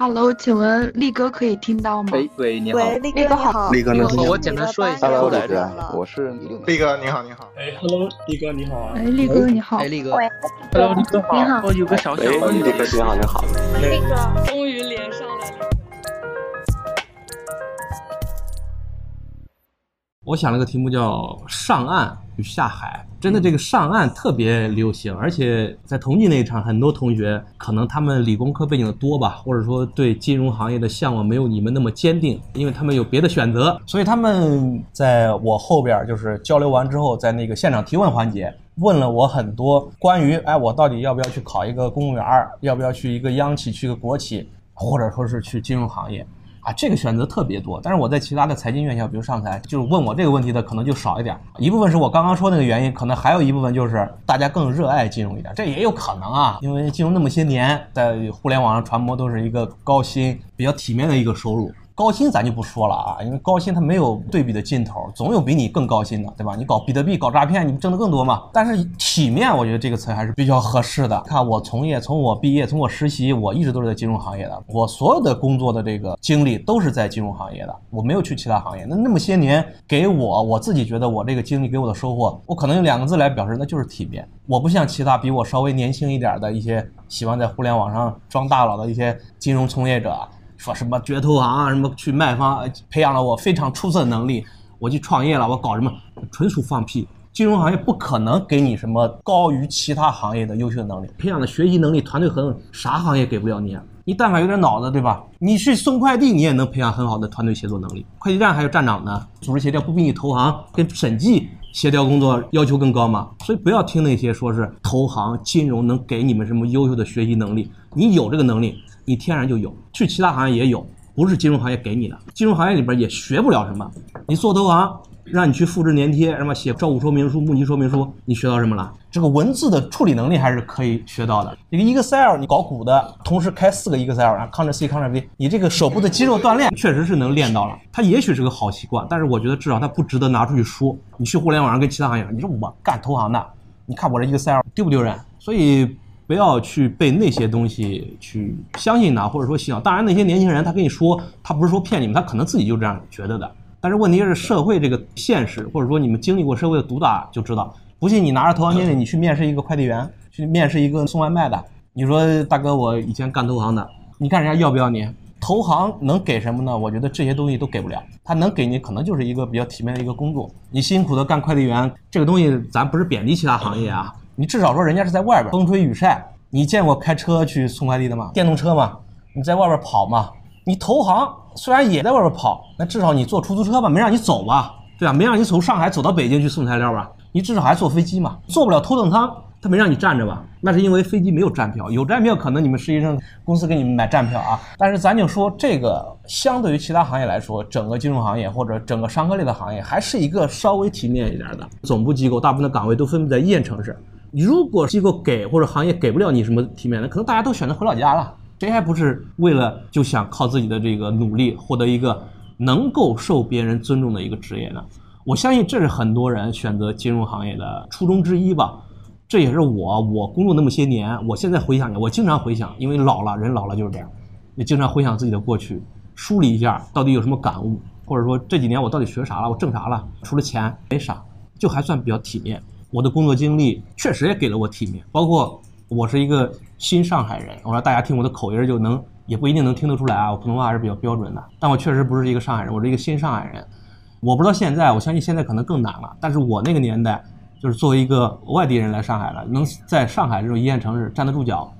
Hello，请问力哥可以听到吗？喂喂，你好，喂，力哥好，力哥你好，我简单说一下，Hello，力哥，我是力哥，你好，你好，哎，Hello，力哥你好啊，哎，力哥你好，哎，力哥，Hello，力哥好，你好，我有个小小问题，力哥你好，你好，力哥，终于我想了个题目叫“上岸与下海”，真的这个上岸特别流行，而且在同济那一场，很多同学可能他们理工科背景的多吧，或者说对金融行业的向往没有你们那么坚定，因为他们有别的选择，所以他们在我后边就是交流完之后，在那个现场提问环节问了我很多关于哎我到底要不要去考一个公务员，要不要去一个央企，去个国企，或者说是去金融行业。啊，这个选择特别多，但是我在其他的财经院校，比如上财，就是问我这个问题的可能就少一点。一部分是我刚刚说那个原因，可能还有一部分就是大家更热爱金融一点，这也有可能啊。因为金融那么些年，在互联网上传播都是一个高薪、比较体面的一个收入。高薪咱就不说了啊，因为高薪它没有对比的尽头，总有比你更高薪的，对吧？你搞比特币、搞诈骗，你挣得更多嘛。但是体面，我觉得这个词还是比较合适的。看我从业，从我毕业，从我实习，我一直都是在金融行业的，我所有的工作的这个经历都是在金融行业的，我没有去其他行业。那那么些年给我，我自己觉得我这个经历给我的收获，我可能用两个字来表示，那就是体面。我不像其他比我稍微年轻一点的一些喜欢在互联网上装大佬的一些金融从业者。说什么绝投行啊，什么去卖方，培养了我非常出色的能力，我去创业了，我搞什么，纯属放屁。金融行业不可能给你什么高于其他行业的优秀能力，培养的学习能力、团队合作，啥行业给不了你啊？你但凡有点脑子，对吧？你去送快递，你也能培养很好的团队协作能力。快递站还有站长呢，组织协调不比你投行跟审计协调工作要求更高吗？所以不要听那些说是投行、金融能给你们什么优秀的学习能力，你有这个能力。你天然就有，去其他行业也有，不是金融行业给你的。金融行业里边也学不了什么。你做投行，让你去复制粘贴，什么写招股说明书、募集说明书，你学到什么了？这个文字的处理能力还是可以学到的。一个 Excel，你搞股的，同时开四个 Excel，然后 Ctrl C Ctrl V，你这个手部的肌肉锻炼确实是能练到了。它也许是个好习惯，但是我觉得至少它不值得拿出去说。你去互联网上跟其他行业，你说我干投行的，你看我这 Excel 丢不丢人？所以。不要去被那些东西去相信他，或者说洗脑。当然，那些年轻人他跟你说，他不是说骗你们，他可能自己就这样觉得的。但是问题是社会这个现实，或者说你们经历过社会的毒打就知道。不信你拿着投行经历，你去面试一个快递员，去面试一个送外卖的，你说大哥，我以前干投行的，你看人家要不要你？投行能给什么呢？我觉得这些东西都给不了。他能给你可能就是一个比较体面的一个工作。你辛苦的干快递员，这个东西咱不是贬低其他行业啊。你至少说人家是在外边风吹雨晒，你见过开车去送快递的吗？电动车嘛，你在外边跑嘛。你投行虽然也在外边跑，那至少你坐出租车吧，没让你走吧，对吧？没让你从上海走到北京去送材料吧？你至少还坐飞机嘛，坐不了头等舱，他没让你站着吧？那是因为飞机没有站票，有站票可能你们实习生公司给你们买站票啊。但是咱就说这个，相对于其他行业来说，整个金融行业或者整个商科类的行业，还是一个稍微体面一点的。总部机构大部分的岗位都分布在一线城市。如果机构给或者行业给不了你什么体面的，可能大家都选择回老家了。谁还不是为了就想靠自己的这个努力获得一个能够受别人尊重的一个职业呢？我相信这是很多人选择金融行业的初衷之一吧。这也是我我工作那么些年，我现在回想，我经常回想，因为老了，人老了就是这样，也经常回想自己的过去，梳理一下到底有什么感悟，或者说这几年我到底学啥了，我挣啥了？除了钱没啥，就还算比较体面。我的工作经历确实也给了我体面，包括我是一个新上海人。我说大家听我的口音就能，也不一定能听得出来啊，我普通话还是比较标准的。但我确实不是一个上海人，我是一个新上海人。我不知道现在，我相信现在可能更难了。但是我那个年代，就是作为一个外地人来上海了，能在上海这种一线城市站得住脚，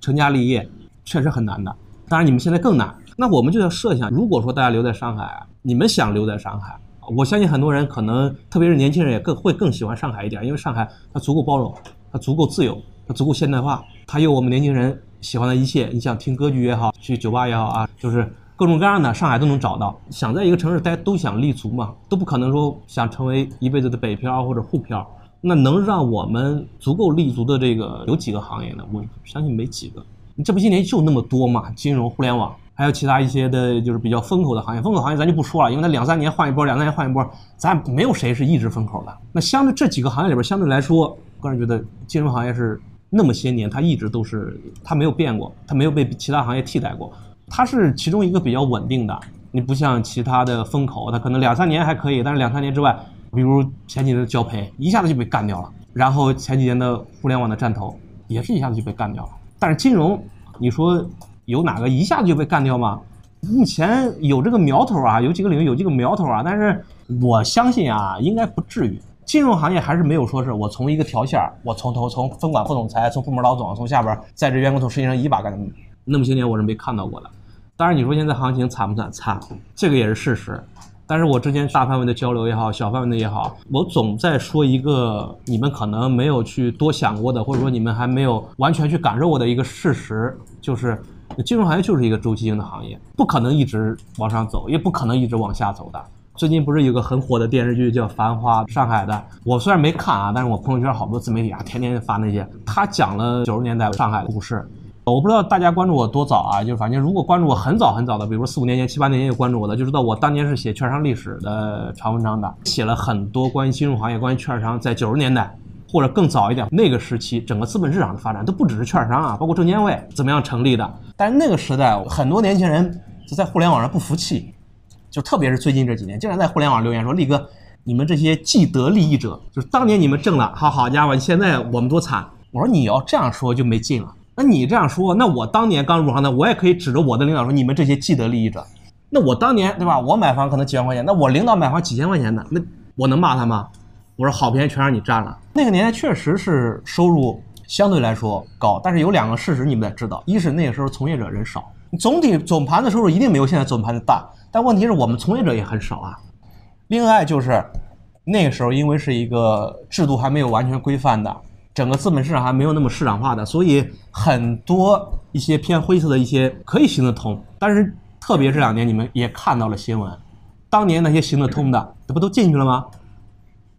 成家立业，确实很难的。当然你们现在更难。那我们就要设想，如果说大家留在上海，你们想留在上海。我相信很多人可能，特别是年轻人也更会更喜欢上海一点，因为上海它足够包容，它足够自由，它足够现代化，它有我们年轻人喜欢的一切。你想听歌剧也好，去酒吧也好啊，就是各种各样的，上海都能找到。想在一个城市，待都想立足嘛，都不可能说想成为一辈子的北漂或者沪漂。那能让我们足够立足的这个有几个行业呢？我相信没几个。你这不些年就那么多嘛，金融、互联网。还有其他一些的，就是比较风口的行业，风口行业咱就不说了，因为它两三年换一波，两三年换一波，咱没有谁是一直风口的。那相对这几个行业里边，相对来说，个人觉得金融行业是那么些年，它一直都是它没有变过，它没有被其他行业替代过。它是其中一个比较稳定的。你不像其他的风口，它可能两三年还可以，但是两三年之外，比如前几年的交配，一下子就被干掉了。然后前几年的互联网的战投，也是一下子就被干掉了。但是金融，你说有哪个一下子就被干掉吗？目前有这个苗头啊，有几个领域有这个苗头啊，但是我相信啊，应该不至于。金融行业还是没有说是我从一个条线我从头从分管副总裁，从部门老总，从下边在这员工从实习生一把干那么些年我是没看到过的。当然，你说现在行情惨不惨？惨，这个也是事实。但是我之前大范围的交流也好，小范围的也好，我总在说一个你们可能没有去多想过的，或者说你们还没有完全去感受过的一个事实，就是金融行业就是一个周期性的行业，不可能一直往上走，也不可能一直往下走的。最近不是有个很火的电视剧叫《繁花》，上海的，我虽然没看啊，但是我朋友圈好多自媒体啊，天天发那些，他讲了九十年代上海的故事。我不知道大家关注我多早啊，就反正如果关注我很早很早的，比如说四五年前、七八年前就关注我的，就知道我当年是写券商历史的长文章的，写了很多关于金融行业、关于券商在九十年代或者更早一点那个时期整个资本市场的发展，都不只是券商啊，包括证监会怎么样成立的。但是那个时代很多年轻人就在互联网上不服气，就特别是最近这几年，经常在互联网留言说：“力哥，你们这些既得利益者，就是当年你们挣了，好好家伙，现在我们多惨。”我说：“你要这样说就没劲了。”那你这样说，那我当年刚入行的，我也可以指着我的领导说：“你们这些既得利益者。”那我当年对吧？我买房可能几万块钱，那我领导买房几千块钱的，那我能骂他吗？我说好便宜全让你占了。那个年代确实是收入相对来说高，但是有两个事实你们得知道：一是那个时候从业者人少，总体总盘的收入一定没有现在总盘的大，但问题是我们从业者也很少啊。另外就是那个时候因为是一个制度还没有完全规范的。整个资本市场还没有那么市场化的，所以很多一些偏灰色的一些可以行得通。但是特别这两年你们也看到了新闻，当年那些行得通的，这不都进去了吗？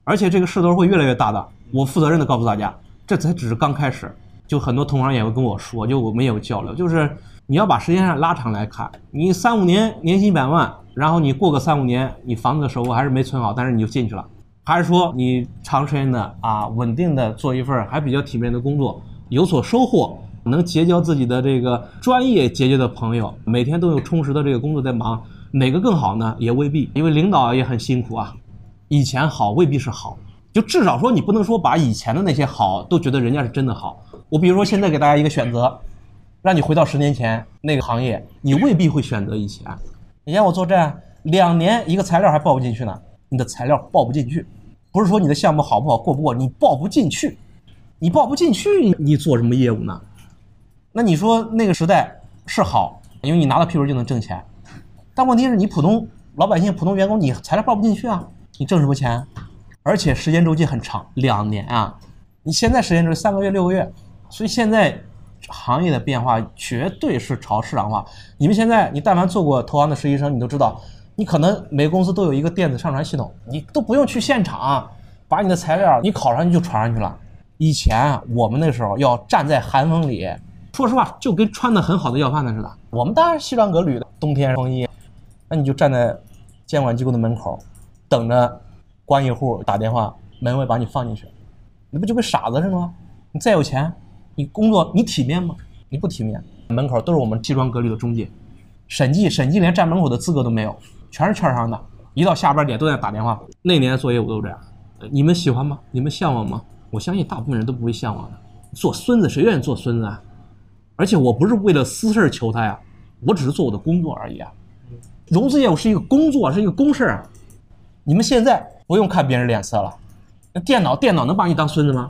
而且这个势头会越来越大的。我负责任的告诉大家，这才只是刚开始。就很多同行也会跟我说，就我们也有交流，就是你要把时间上拉长来看，你三五年年薪百万，然后你过个三五年，你房子的首付还是没存好，但是你就进去了。还是说你长时间的啊，稳定的做一份还比较体面的工作，有所收获，能结交自己的这个专业结交的朋友，每天都有充实的这个工作在忙，哪个更好呢？也未必，因为领导也很辛苦啊。以前好未必是好，就至少说你不能说把以前的那些好都觉得人家是真的好。我比如说现在给大家一个选择，让你回到十年前那个行业，你未必会选择以前。以前我做这两年一个材料还报不进去呢。你的材料报不进去，不是说你的项目好不好过不过，你报不进去，你报不进去，你做什么业务呢？那你说那个时代是好，因为你拿到批文就能挣钱，但问题是你普通老百姓、普通员工，你材料报不进去啊，你挣什么钱？而且时间周期很长，两年啊，你现在时间周期三个月、六个月，所以现在行业的变化绝对是朝市场化。你们现在，你但凡做过投行的实习生，你都知道。你可能每个公司都有一个电子上传系统，你都不用去现场，把你的材料你考上去就传上去了。以前我们那时候要站在寒风里，说实话就跟穿的很好的要饭的似的。我们当然西装革履的，冬天风衣，那你就站在监管机构的门口，等着关一户打电话，门卫把你放进去，你不就跟傻子似的吗？你再有钱，你工作你体面吗？你不体面，门口都是我们西装革履的中介，审计审计连站门口的资格都没有。全是券商的，一到下班点都在打电话。那年做业务都这样，你们喜欢吗？你们向往吗？我相信大部分人都不会向往的。做孙子谁愿意做孙子啊？而且我不是为了私事求他呀，我只是做我的工作而已啊。融资业务是一个工作，是一个公事儿。你们现在不用看别人脸色了，那电脑电脑能把你当孙子吗？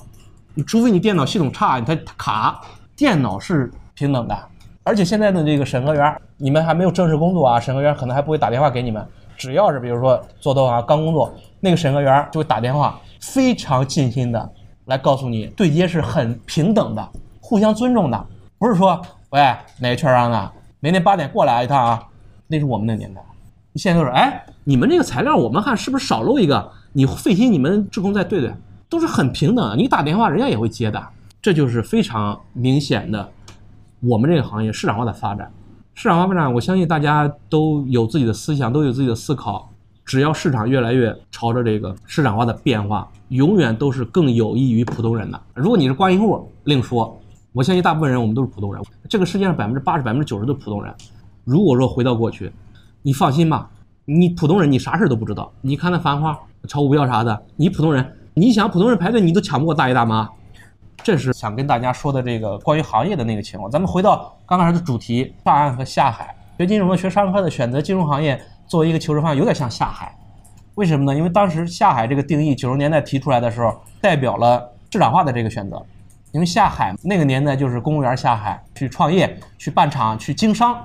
除非你电脑系统差，它卡。电脑是平等的。而且现在的这个审核员，你们还没有正式工作啊，审核员可能还不会打电话给你们。只要是比如说做投行刚工作，那个审核员就会打电话，非常尽心的来告诉你，对接是很平等的，互相尊重的，不是说喂哪个券商的，明天八点过来一趟啊，那是我们那年代。你现在都是哎，你们这个材料我们看是不是少漏一个？你费心，你们职工再对对，都是很平等。你打电话人家也会接的，这就是非常明显的。我们这个行业市场化的发展，市场化发展，我相信大家都有自己的思想，都有自己的思考。只要市场越来越朝着这个市场化的变化，永远都是更有益于普通人的。如果你是关系户，另说。我相信大部分人我们都是普通人，这个世界上百分之八十、百分之九十都是普通人。如果说回到过去，你放心吧，你普通人你啥事都不知道。你看那繁花、炒股票啥的，你普通人，你想普通人排队你都抢不过大爷大妈。这是想跟大家说的这个关于行业的那个情况。咱们回到刚开始的主题，上岸和下海。学金融的、学商科的，选择金融行业作为一个求职方向，有点像下海。为什么呢？因为当时下海这个定义，九十年代提出来的时候，代表了市场化的这个选择。因为下海那个年代就是公务员下海去创业、去办厂、去经商。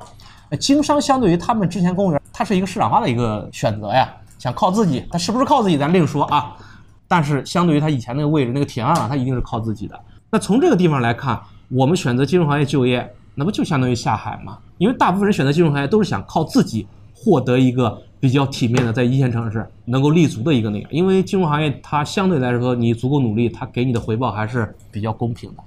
经商相对于他们之前公务员，它是一个市场化的一个选择呀，想靠自己。他是不是靠自己，咱另说啊。但是相对于他以前那个位置、那个铁案啊，他一定是靠自己的。那从这个地方来看，我们选择金融行业就业。那不就相当于下海吗？因为大部分人选择金融行业都是想靠自己获得一个比较体面的在一线城市能够立足的一个那个。因为金融行业它相对来说你足够努力，它给你的回报还是比较公平的。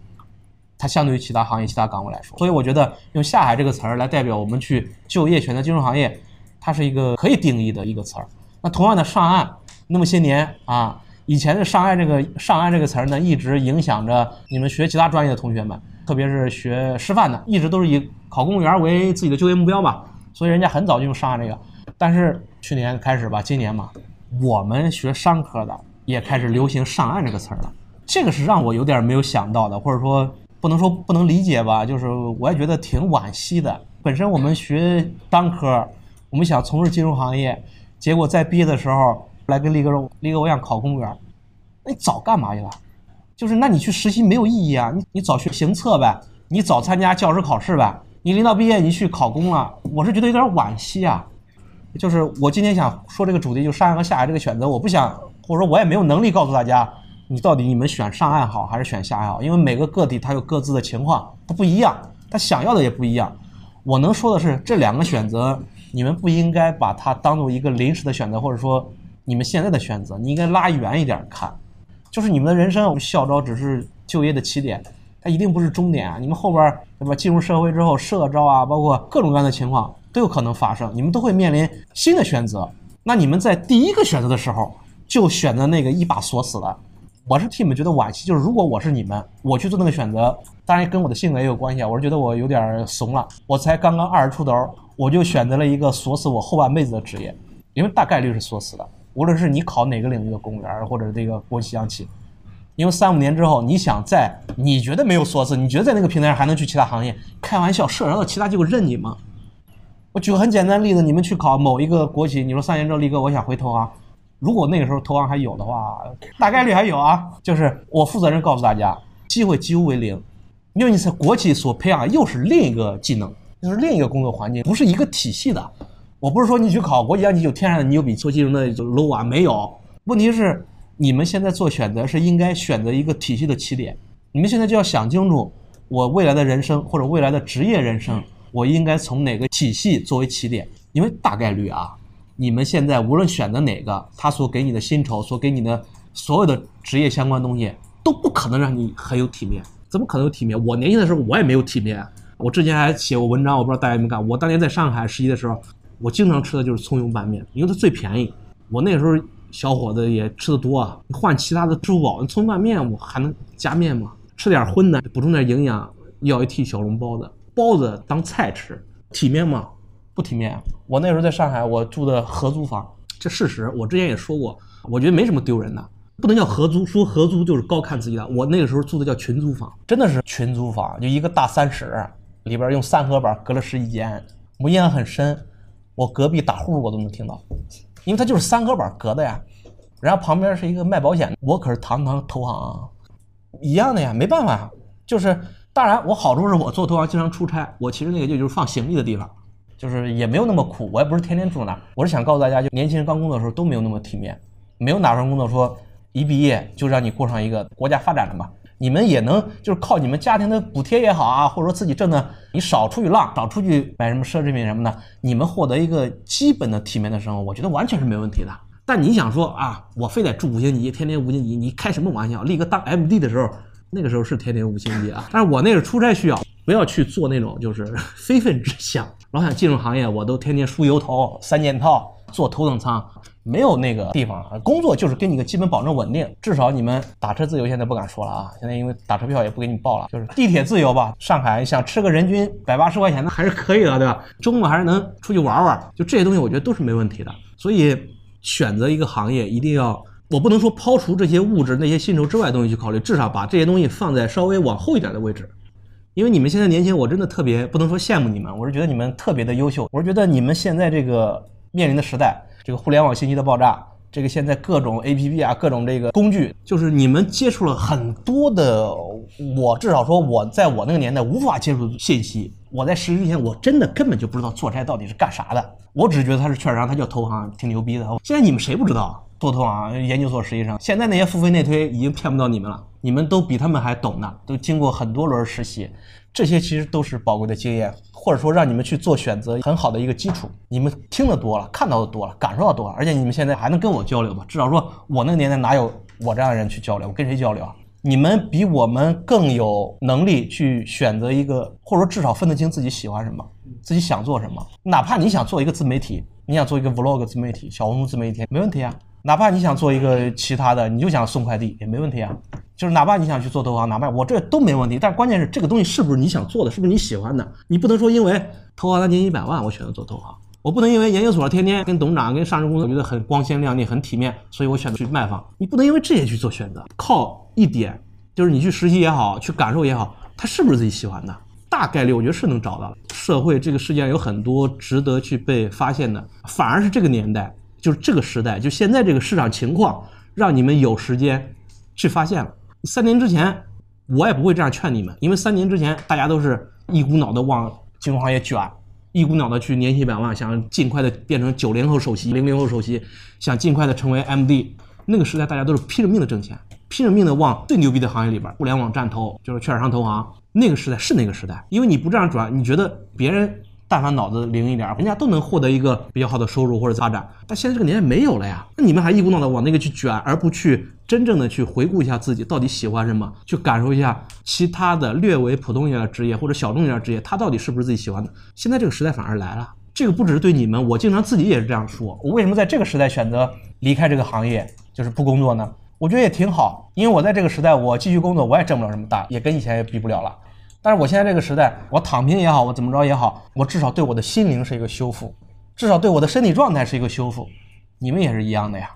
它相对于其他行业、其他岗位来说，所以我觉得用下海这个词儿来代表我们去就业选择金融行业，它是一个可以定义的一个词儿。那同样的上岸那么些年啊，以前的上岸这个上岸这个词儿呢，一直影响着你们学其他专业的同学们。特别是学师范的，一直都是以考公务员为自己的就业目标嘛，所以人家很早就用上岸这个。但是去年开始吧，今年嘛，我们学商科的也开始流行上岸这个词儿了。这个是让我有点没有想到的，或者说不能说不能理解吧，就是我也觉得挺惋惜的。本身我们学商科，我们想从事金融行业，结果在毕业的时候来跟力哥说，力哥我想考公务员，那你早干嘛去了？就是，那你去实习没有意义啊！你你早学行测呗，你早参加教师考试呗。你临到毕业，你去考公了，我是觉得有点惋惜啊。就是我今天想说这个主题，就上岸和下海这个选择，我不想，或者说我也没有能力告诉大家，你到底你们选上岸好还是选下岸好，因为每个个体他有各自的情况，他不一样，他想要的也不一样。我能说的是，这两个选择，你们不应该把它当做一个临时的选择，或者说你们现在的选择，你应该拉远一点看。就是你们的人生，校招只是就业的起点，它一定不是终点啊！你们后边对吧？进入社会之后，社招啊，包括各种各样的情况都有可能发生，你们都会面临新的选择。那你们在第一个选择的时候就选择那个一把锁死的，我是替你们觉得惋惜。就是如果我是你们，我去做那个选择，当然跟我的性格也有关系啊。我是觉得我有点怂了，我才刚刚二十出头，我就选择了一个锁死我后半辈子的职业，因为大概率是锁死的。无论是你考哪个领域的公务员，或者这个国企、央企，因为三五年之后，你想在你觉得没有锁死，你觉得在那个平台上还能去其他行业？开玩笑，社招的其他机构认你吗？我举个很简单的例子，你们去考某一个国企，你说三年之后立哥，我想回投行，如果那个时候投行还有的话，大概率还有啊。就是我负责任告诉大家，机会几乎为零，因为你在国企所培养又是另一个技能，就是另一个工作环境，不是一个体系的。我不是说你去考国际央企就天然的你有比做金融的就 low 啊，没有。问题是你们现在做选择是应该选择一个体系的起点。你们现在就要想清楚，我未来的人生或者未来的职业人生，我应该从哪个体系作为起点？因为大概率啊，你们现在无论选择哪个，他所给你的薪酬，所给你的所有的职业相关东西，都不可能让你很有体面。怎么可能有体面？我年轻的时候我也没有体面。我之前还写过文章，我不知道大家有没有看。我当年在上海实习的时候。我经常吃的就是葱油拌面，因为它最便宜。我那时候小伙子也吃的多啊，换其他的支付宝，葱拌面我还能加面吗？吃点荤的，补充点营养，要一屉小笼包子，包子当菜吃，体面吗？不体面。我那时候在上海，我住的合租房，这事实，我之前也说过，我觉得没什么丢人的，不能叫合租，说合租就是高看自己的。我那个时候住的叫群租房，真的是群租房，就一个大三室，里边用三合板隔了十几间，我印象很深。我隔壁打呼我都能听到，因为它就是三合板隔的呀。然后旁边是一个卖保险的，我可是堂堂投行，一样的呀，没办法，就是当然我好处是我做投行经常出差，我其实那个就就是放行李的地方，就是也没有那么苦，我也不是天天住那儿。我是想告诉大家，就年轻人刚工作的时候都没有那么体面，没有哪份工作说一毕业就让你过上一个国家发展的嘛。你们也能就是靠你们家庭的补贴也好啊，或者说自己挣的，你少出去浪，少出去买什么奢侈品什么的，你们获得一个基本的体面的生活，我觉得完全是没问题的。但你想说啊，我非得住五星级，天天五星级，你开什么玩笑？立哥当 MD 的时候，那个时候是天天五星级啊。但是我那个出差需要，不要去做那种就是 非分之想。老想进入行业，我都天天梳油头、三件套，坐头等舱，没有那个地方。工作就是给你个基本保证稳定，至少你们打车自由现在不敢说了啊，现在因为打车票也不给你报了，就是地铁自由吧。上海想吃个人均百八十块钱的还是可以的，对吧？周末还是能出去玩玩，就这些东西我觉得都是没问题的。所以选择一个行业一定要，我不能说抛除这些物质那些薪酬之外的东西去考虑，至少把这些东西放在稍微往后一点的位置。因为你们现在年轻，我真的特别不能说羡慕你们，我是觉得你们特别的优秀。我是觉得你们现在这个面临的时代，这个互联网信息的爆炸，这个现在各种 APP 啊，各种这个工具，就是你们接触了很多的，我至少说我在我那个年代无法接触信息。我在实习前，我真的根本就不知道做差到底是干啥的，我只是觉得他是券商，他叫投行，挺牛逼的。现在你们谁不知道做投行研究所实习生？现在那些付费内推已经骗不到你们了。你们都比他们还懂呢，都经过很多轮实习，这些其实都是宝贵的经验，或者说让你们去做选择很好的一个基础。你们听得多了，看到的多了，感受到多了，而且你们现在还能跟我交流吧？至少说我那个年代哪有我这样的人去交流？我跟谁交流啊？你们比我们更有能力去选择一个，或者说至少分得清自己喜欢什么，自己想做什么。哪怕你想做一个自媒体，你想做一个 vlog 自媒体、小红书自媒体，没问题啊。哪怕你想做一个其他的，你就想送快递也没问题啊。就是哪怕你想去做投行，哪怕我这都没问题。但关键是这个东西是不是你想做的，是不是你喜欢的？你不能说因为投行他年薪一百万，我选择做投行。我不能因为研究所天天跟董事长、跟上市公司我觉得很光鲜亮丽、很体面，所以我选择去卖房。你不能因为这些去做选择。靠一点，就是你去实习也好，去感受也好，他是不是自己喜欢的？大概率我觉得是能找到的。社会这个世界上有很多值得去被发现的，反而是这个年代。就是这个时代，就现在这个市场情况，让你们有时间去发现了。三年之前，我也不会这样劝你们，因为三年之前大家都是一股脑的往金融行业卷，一股脑的去年薪百万，想尽快的变成九零后首席、零零后首席，想尽快的成为 MD。那个时代大家都是拼着命的挣钱，拼着命的往最牛逼的行业里边，互联网站投，就是券商投行。那个时代是那个时代，因为你不这样转，你觉得别人？但凡脑子灵一点，人家都能获得一个比较好的收入或者发展。但现在这个年代没有了呀，那你们还一股脑的往那个去卷，而不去真正的去回顾一下自己到底喜欢什么，去感受一下其他的略微普通一点的职业或者小众一点的职业，他到底是不是自己喜欢的？现在这个时代反而来了，这个不只是对你们，我经常自己也是这样说。我为什么在这个时代选择离开这个行业，就是不工作呢？我觉得也挺好，因为我在这个时代，我继续工作，我也挣不了什么大，也跟以前也比不了了。但是我现在这个时代，我躺平也好，我怎么着也好，我至少对我的心灵是一个修复，至少对我的身体状态是一个修复。你们也是一样的呀。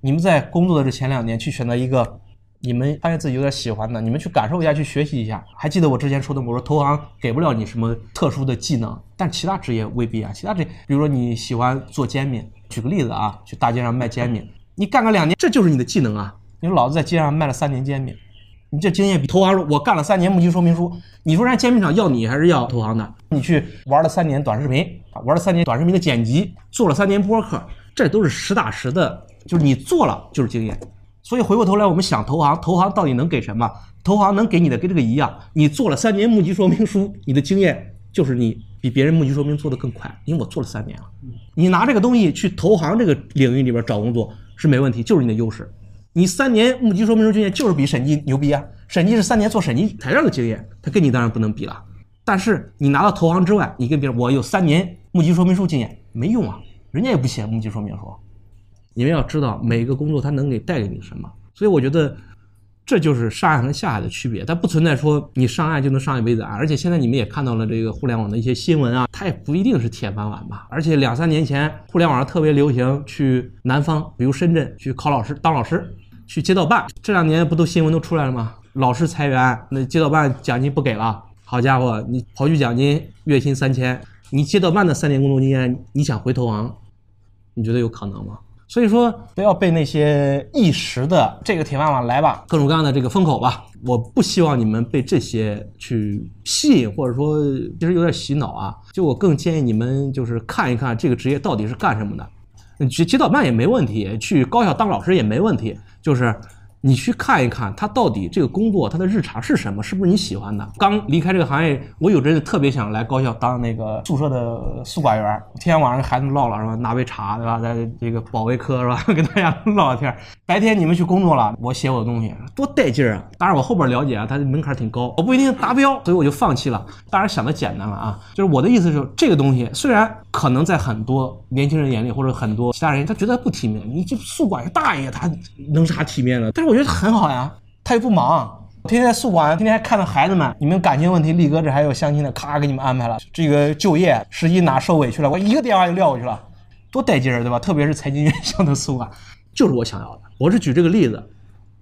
你们在工作的这前两年去选择一个你们发现自己有点喜欢的，你们去感受一下，去学习一下。还记得我之前说的，我说投行给不了你什么特殊的技能，但其他职业未必啊。其他职业，比如说你喜欢做煎饼，举个例子啊，去大街上卖煎饼，你干个两年，这就是你的技能啊。你说老子在街上卖了三年煎饼。你这经验比投行，我干了三年募集说明书，你说人家煎饼厂要你还是要投行的？你去玩了三年短视频，玩了三年短视频的剪辑，做了三年播客，这都是实打实的，就是你做了就是经验。所以回过头来，我们想投行，投行到底能给什么？投行能给你的跟这个一样，你做了三年募集说明书，你的经验就是你比别人募集说明做的更快，因为我做了三年了。你拿这个东西去投行这个领域里边找工作是没问题，就是你的优势。你三年募集说明书经验就是比审计牛逼啊！审计是三年做审计材料的经验，他跟你当然不能比了。但是你拿到投行之外，你跟别人我有三年募集说明书经验没用啊，人家也不写募集说明书。你们要知道每个工作它能给带给你什么，所以我觉得这就是上岸和下海的区别。它不存在说你上岸就能上一辈子岸，而且现在你们也看到了这个互联网的一些新闻啊，它也不一定是铁饭碗吧。而且两三年前互联网上特别流行去南方，比如深圳去考老师当老师。去街道办，这两年不都新闻都出来了吗？老师裁员，那街道办奖金不给了。好家伙，你跑去奖金，月薪三千，你街道办的三年工作经验，你想回投行，你觉得有可能吗？所以说，不要被那些一时的这个铁饭碗来吧，各种各样的这个风口吧。我不希望你们被这些去吸引，或者说其实有点洗脑啊。就我更建议你们就是看一看这个职业到底是干什么的。你去街道办也没问题，去高校当老师也没问题。就是你去看一看他到底这个工作他的日常是什么，是不是你喜欢的？刚离开这个行业，我有阵子特别想来高校当那个宿舍的宿管员，天天晚上跟孩子唠唠是吧？拿杯茶对吧？在这个保卫科是吧？跟大家唠聊天。白天你们去工作了，我写我的东西，多带劲啊！当然我后边了解啊，它的门槛挺高，我不一定达标，所以我就放弃了。当然想的简单了啊，就是我的意思是，这个东西虽然可能在很多年轻人眼里或者很多其他人他觉得不体面，你这宿管大爷他能啥体面呢？但是我觉得很好呀，他又不忙，天天在宿管，天天还看着孩子们。你们感情问题，力哥这还有相亲的，咔给你们安排了。这个就业实习哪受委屈了，我一个电话就撂过去了，多带劲儿，对吧？特别是财经院校的宿管，就是我想要的。我是举这个例子，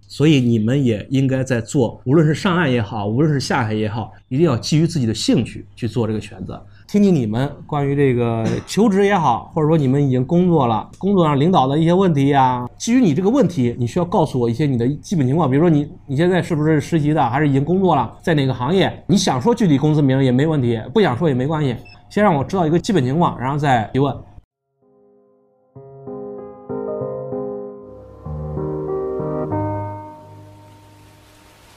所以你们也应该在做，无论是上岸也好，无论是下海也好，一定要基于自己的兴趣去做这个选择。听听你们关于这个 求职也好，或者说你们已经工作了，工作上领导的一些问题呀，基于你这个问题，你需要告诉我一些你的基本情况，比如说你你现在是不是实习的，还是已经工作了，在哪个行业？你想说具体公司名也没问题，不想说也没关系，先让我知道一个基本情况，然后再提问。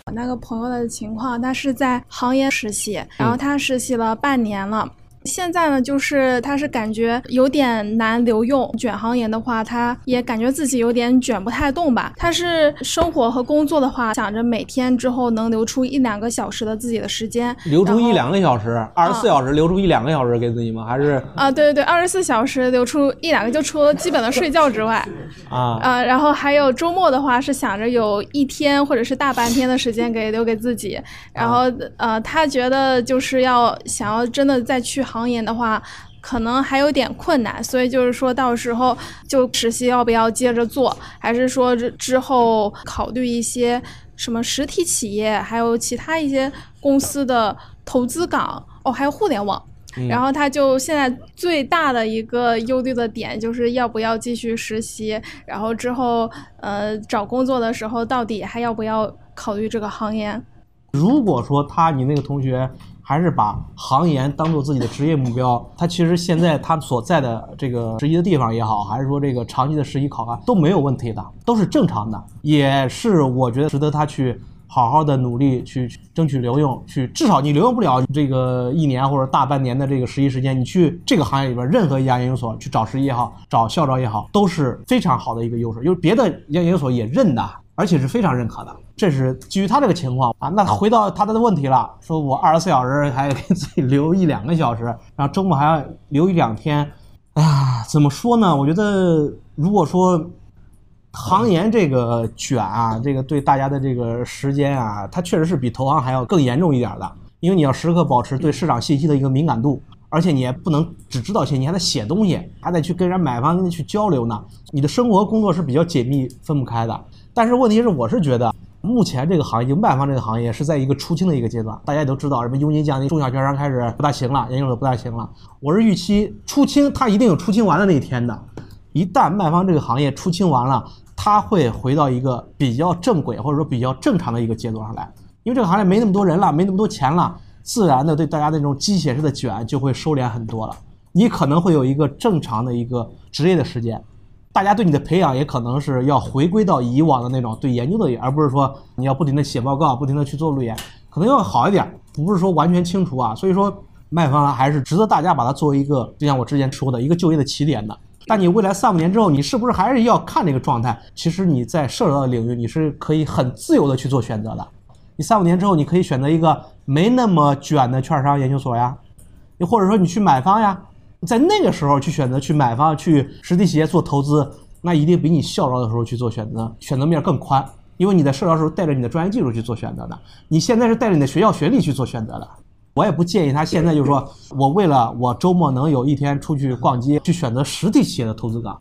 我那个朋友的情况，他是在行业实习，然后他实习了半年了。现在呢，就是他是感觉有点难留用，卷行业的话，他也感觉自己有点卷不太动吧。他是生活和工作的话，想着每天之后能留出一两个小时的自己的时间，留出一两个小时，二十四小时留出一两个小时给自己吗？还是啊，对对对，二十四小时留出一两个，就除了基本的睡觉之外，啊啊，然后还有周末的话，是想着有一天或者是大半天的时间给留给自己。然后呃，他觉得就是要想要真的再去。行业的话，可能还有点困难，所以就是说到时候就实习要不要接着做，还是说之后考虑一些什么实体企业，还有其他一些公司的投资岗哦，还有互联网。然后他就现在最大的一个忧虑的点就是要不要继续实习，然后之后呃找工作的时候到底还要不要考虑这个行业？如果说他你那个同学。还是把行研当做自己的职业目标，他其实现在他所在的这个实习的地方也好，还是说这个长期的实习考察都没有问题的，都是正常的，也是我觉得值得他去好好的努力去争取留用，去至少你留用不了这个一年或者大半年的这个实习时间，你去这个行业里边任何一家研究所去找实习也好，找校招也好，都是非常好的一个优势，因为别的研究所也认的。而且是非常认可的，这是基于他这个情况啊。那回到他的问题了，说我二十四小时还给自己留一两个小时，然后周末还要留一两天，哎呀，怎么说呢？我觉得如果说行研这个卷啊，这个对大家的这个时间啊，它确实是比投行还要更严重一点的，因为你要时刻保持对市场信息的一个敏感度，而且你也不能只知道钱，你还得写东西，还得去跟人买方跟你去交流呢。你的生活工作是比较紧密分不开的。但是问题是，我是觉得目前这个行业，卖方这个行业是在一个出清的一个阶段。大家也都知道，什么佣金降低，中小券商开始不大行了，研究所不大行了。我是预期出清，它一定有出清完的那一天的。一旦卖方这个行业出清完了，它会回到一个比较正轨或者说比较正常的一个节奏上来。因为这个行业没那么多人了，没那么多钱了，自然的对大家那种机械式的卷就会收敛很多了。你可能会有一个正常的一个职业的时间。大家对你的培养也可能是要回归到以往的那种对研究的，而不是说你要不停的写报告，不停的去做路演，可能要好一点，不是说完全清除啊。所以说，卖方还是值得大家把它作为一个，就像我之前说的一个就业的起点的。但你未来三五年之后，你是不是还是要看这个状态？其实你在涉及到的领域，你是可以很自由的去做选择的。你三五年之后，你可以选择一个没那么卷的券商研究所呀，又或者说你去买方呀。在那个时候去选择去买方去实体企业做投资，那一定比你校招的时候去做选择选择面更宽，因为你在社招时候带着你的专业技术去做选择的，你现在是带着你的学校学历去做选择的。我也不建议他现在就说我为了我周末能有一天出去逛街去选择实体企业的投资岗，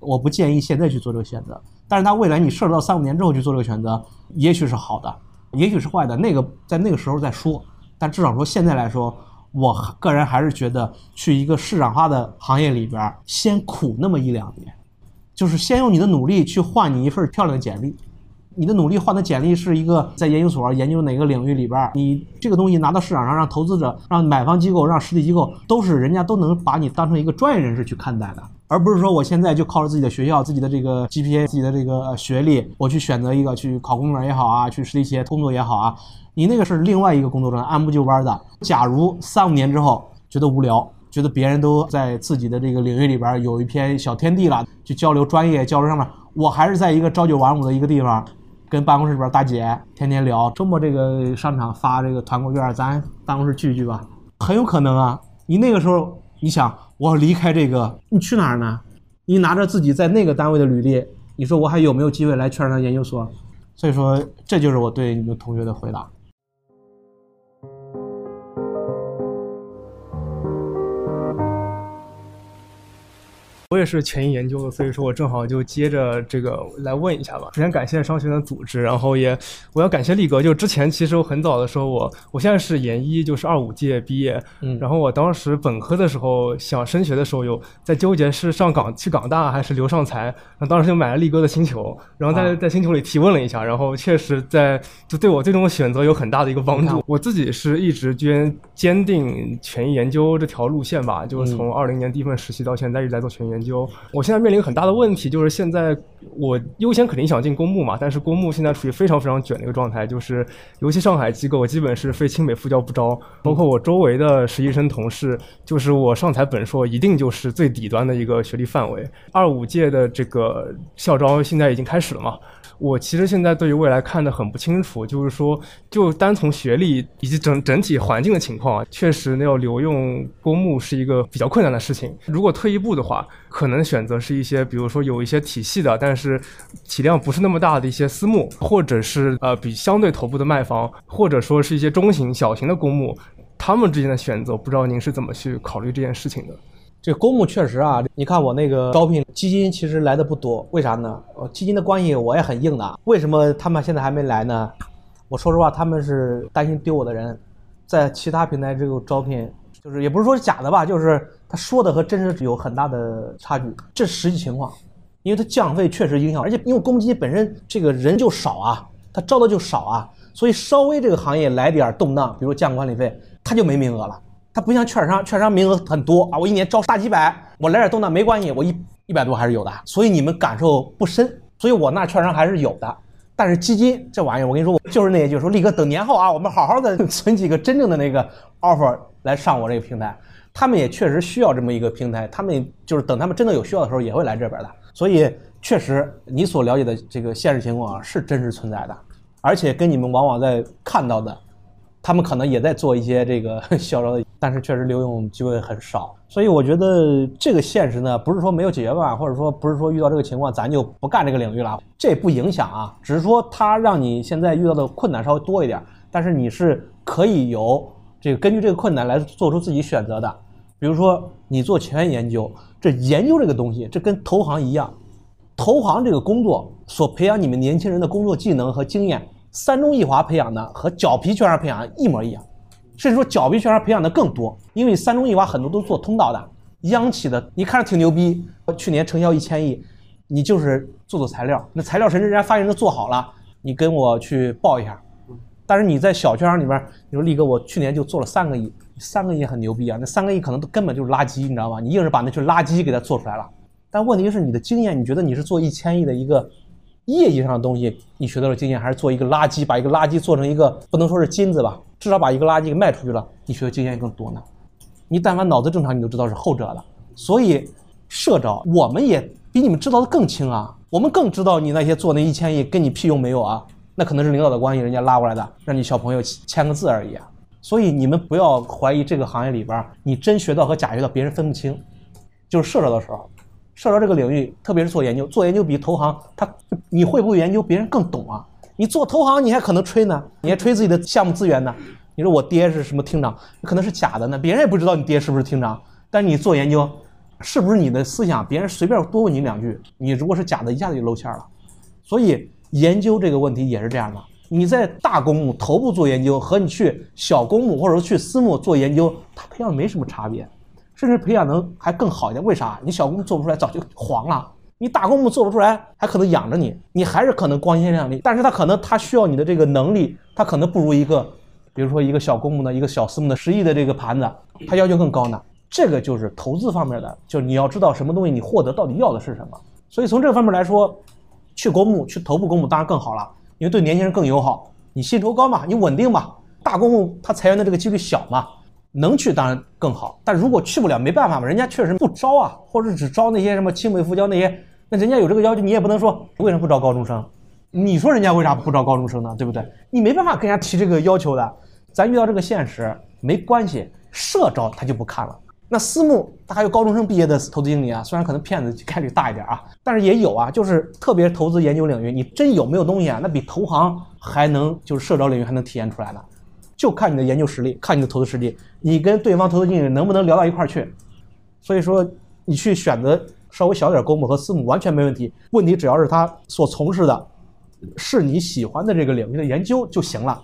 我不建议现在去做这个选择。但是他未来你涉及到三五年之后去做这个选择，也许是好的，也许是坏的，那个在那个时候再说。但至少说现在来说。我个人还是觉得去一个市场化的行业里边，先苦那么一两年，就是先用你的努力去换你一份漂亮的简历。你的努力换的简历是一个在研究所研究哪个领域里边，你这个东西拿到市场上，让投资者、让买方机构、让实体机构，都是人家都能把你当成一个专业人士去看待的，而不是说我现在就靠着自己的学校、自己的这个 GPA、自己的这个学历，我去选择一个去考公务员也好啊，去实体企业工作也好啊，你那个是另外一个工作状态，按部就班的。假如三五年之后觉得无聊。觉得别人都在自己的这个领域里边有一片小天地了，去交流专业交流上面，我还是在一个朝九晚五的一个地方，跟办公室里边大姐天天聊。周末这个商场发这个团购券，咱办公室聚聚吧，很有可能啊。你那个时候你想我离开这个，你去哪儿呢？你拿着自己在那个单位的履历，你说我还有没有机会来券商研究所？所以说，这就是我对你们同学的回答。我也是权益研究的，所以说我正好就接着这个来问一下吧。首先感谢商学院的组织，然后也我要感谢力哥。就之前其实我很早的时候，我我现在是研一，就是二五届毕业。嗯。然后我当时本科的时候想升学的时候，有在纠结是上港去港大还是留上财。那当时就买了力哥的星球，然后在在星球里提问了一下，然后确实在就对我最终的选择有很大的一个帮助。我自己是一直坚坚定权益研究这条路线吧，就是从二零年第一份实习到现在一直在做权益研。研究，我现在面临很大的问题，就是现在我优先肯定想进公募嘛，但是公募现在处于非常非常卷的一个状态，就是尤其上海机构基本是非清北复交不招，包括我周围的实习生同事，就是我上财本硕一定就是最底端的一个学历范围。二五届的这个校招现在已经开始了嘛？我其实现在对于未来看得很不清楚，就是说，就单从学历以及整整体环境的情况，确实要留用公募是一个比较困难的事情。如果退一步的话，可能选择是一些，比如说有一些体系的，但是体量不是那么大的一些私募，或者是呃比相对头部的卖方，或者说是一些中型、小型的公募，他们之间的选择，不知道您是怎么去考虑这件事情的？这公募确实啊，你看我那个招聘基金其实来的不多，为啥呢？基金的关系我也很硬的，为什么他们现在还没来呢？我说实话，他们是担心丢我的人，在其他平台这个招聘，就是也不是说假的吧，就是他说的和真实有很大的差距，这是实际情况，因为他降费确实影响，而且因为公积金本身这个人就少啊，他招的就少啊，所以稍微这个行业来点动荡，比如降管理费，他就没名额了。它不像券商，券商名额很多啊，我一年招大几百，我来点动荡没关系，我一一百多还是有的，所以你们感受不深，所以我那券商还是有的。但是基金这玩意儿，我跟你说，我就是那，就是说力哥等年后啊，我们好好的 存几个真正的那个 offer 来上我这个平台，他们也确实需要这么一个平台，他们就是等他们真的有需要的时候也会来这边的。所以确实你所了解的这个现实情况啊是真实存在的，而且跟你们往往在看到的。他们可能也在做一些这个 销售，但是确实留用机会很少，所以我觉得这个现实呢，不是说没有解决办法，或者说不是说遇到这个情况咱就不干这个领域了，这不影响啊，只是说它让你现在遇到的困难稍微多一点，但是你是可以有这个根据这个困难来做出自己选择的，比如说你做前沿研究，这研究这个东西，这跟投行一样，投行这个工作所培养你们年轻人的工作技能和经验。三中一华培养的和脚皮券商培养一模一样，甚至说脚皮券商培养的更多，因为三中一华很多都做通道的，央企的，你看着挺牛逼，去年成交一千亿，你就是做做材料，那材料甚至人家发言人都做好了，你跟我去报一下。但是你在小券商里边，你说力哥，我去年就做了三个亿，三个亿很牛逼啊，那三个亿可能都根本就是垃圾，你知道吗？你硬是把那群垃圾给它做出来了。但问题是你的经验，你觉得你是做一千亿的一个？业绩上的东西，你学到了经验，还是做一个垃圾，把一个垃圾做成一个不能说是金子吧，至少把一个垃圾给卖出去了，你学的经验更多呢？你但凡脑子正常，你都知道是后者的。所以社招我们也比你们知道的更清啊，我们更知道你那些做那一千亿跟你屁用没有啊？那可能是领导的关系，人家拉过来的，让你小朋友签个字而已啊。所以你们不要怀疑这个行业里边，你真学到和假学到别人分不清，就是社招的时候。社招这个领域，特别是做研究，做研究比投行，他你会不会研究，别人更懂啊。你做投行，你还可能吹呢，你还吹自己的项目资源呢。你说我爹是什么厅长，可能是假的呢，别人也不知道你爹是不是厅长。但你做研究，是不是你的思想，别人随便多问你两句，你如果是假的，一下子就露馅了。所以研究这个问题也是这样的，你在大公募头部做研究，和你去小公募或者说去私募做研究，它培养没什么差别。甚至培养能还更好一点，为啥？你小公做不出来，早就黄了。你大公墓做不出来，还可能养着你，你还是可能光鲜亮丽，但是他可能他需要你的这个能力，他可能不如一个，比如说一个小公墓的一个小私募的十亿的这个盘子，他要求更高呢。这个就是投资方面的，就是你要知道什么东西你获得到底要的是什么。所以从这方面来说，去公募去头部公募当然更好了，因为对年轻人更友好，你薪酬高嘛，你稳定嘛。大公墓他裁员的这个几率小嘛。能去当然更好，但如果去不了，没办法嘛，人家确实不招啊，或者只招那些什么青美复交那些，那人家有这个要求，你也不能说为什么不招高中生？你说人家为啥不招高中生呢？对不对？你没办法跟人家提这个要求的。咱遇到这个现实没关系，社招他就不看了。那私募他还有高中生毕业的投资经理啊，虽然可能骗子概率大一点啊，但是也有啊，就是特别投资研究领域，你真有没有东西啊？那比投行还能就是社招领域还能体现出来呢。就看你的研究实力，看你的投资实力，你跟对方投资经理能不能聊到一块儿去？所以说，你去选择稍微小点公募和私募完全没问题。问题只要是他所从事的，是你喜欢的这个领域的研究就行了。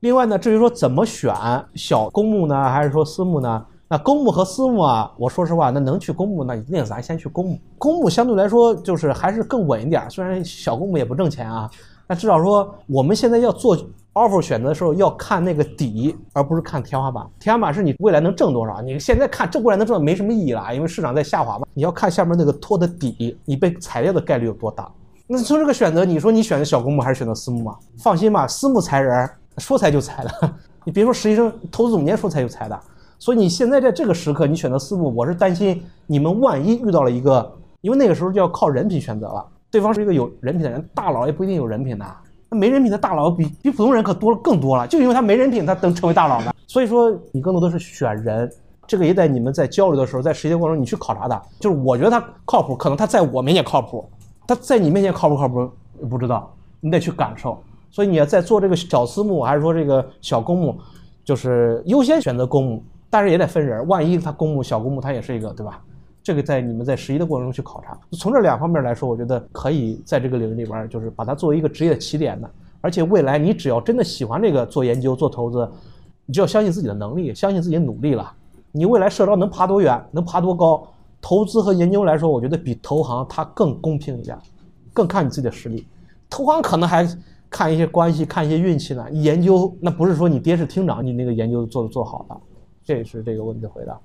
另外呢，至于说怎么选小公募呢，还是说私募呢？那公募和私募啊，我说实话，那能去公募，那一定咱先去公募。公募相对来说就是还是更稳一点，虽然小公募也不挣钱啊。那至少说，我们现在要做 offer 选择的时候，要看那个底，而不是看天花板。天花板是你未来能挣多少，你现在看挣未来能挣没什么意义了，因为市场在下滑嘛。你要看下面那个托的底，你被裁掉的概率有多大。那从这个选择，你说你选择小公募还是选择私募嘛？放心吧，私募裁人，说裁就裁了。你别说实习生，投资总监说裁就裁的。所以你现在在这个时刻，你选择私募，我是担心你们万一遇到了一个，因为那个时候就要靠人品选择了。对方是一个有人品的人，大佬也不一定有人品的。那没人品的大佬比比普通人可多了更多了，就因为他没人品，他能成为大佬的。所以说，你更多的是选人，这个也在你们在交流的时候，在实践过程中你去考察他。就是我觉得他靠谱，可能他在我面前靠谱，他在你面前靠不靠谱不知道，你得去感受。所以你要在做这个小私募还是说这个小公募，就是优先选择公募，但是也得分人，万一他公募小公募他也是一个，对吧？这个在你们在实习的过程中去考察，从这两方面来说，我觉得可以在这个领域里边，就是把它作为一个职业起点的。而且未来你只要真的喜欢这个做研究做投资，你就要相信自己的能力，相信自己的努力了。你未来社招能爬多远，能爬多高？投资和研究来说，我觉得比投行它更公平一点，更看你自己的实力。投行可能还看一些关系，看一些运气呢。研究那不是说你爹是厅长，你那个研究做做好了。这是这个问题的回答。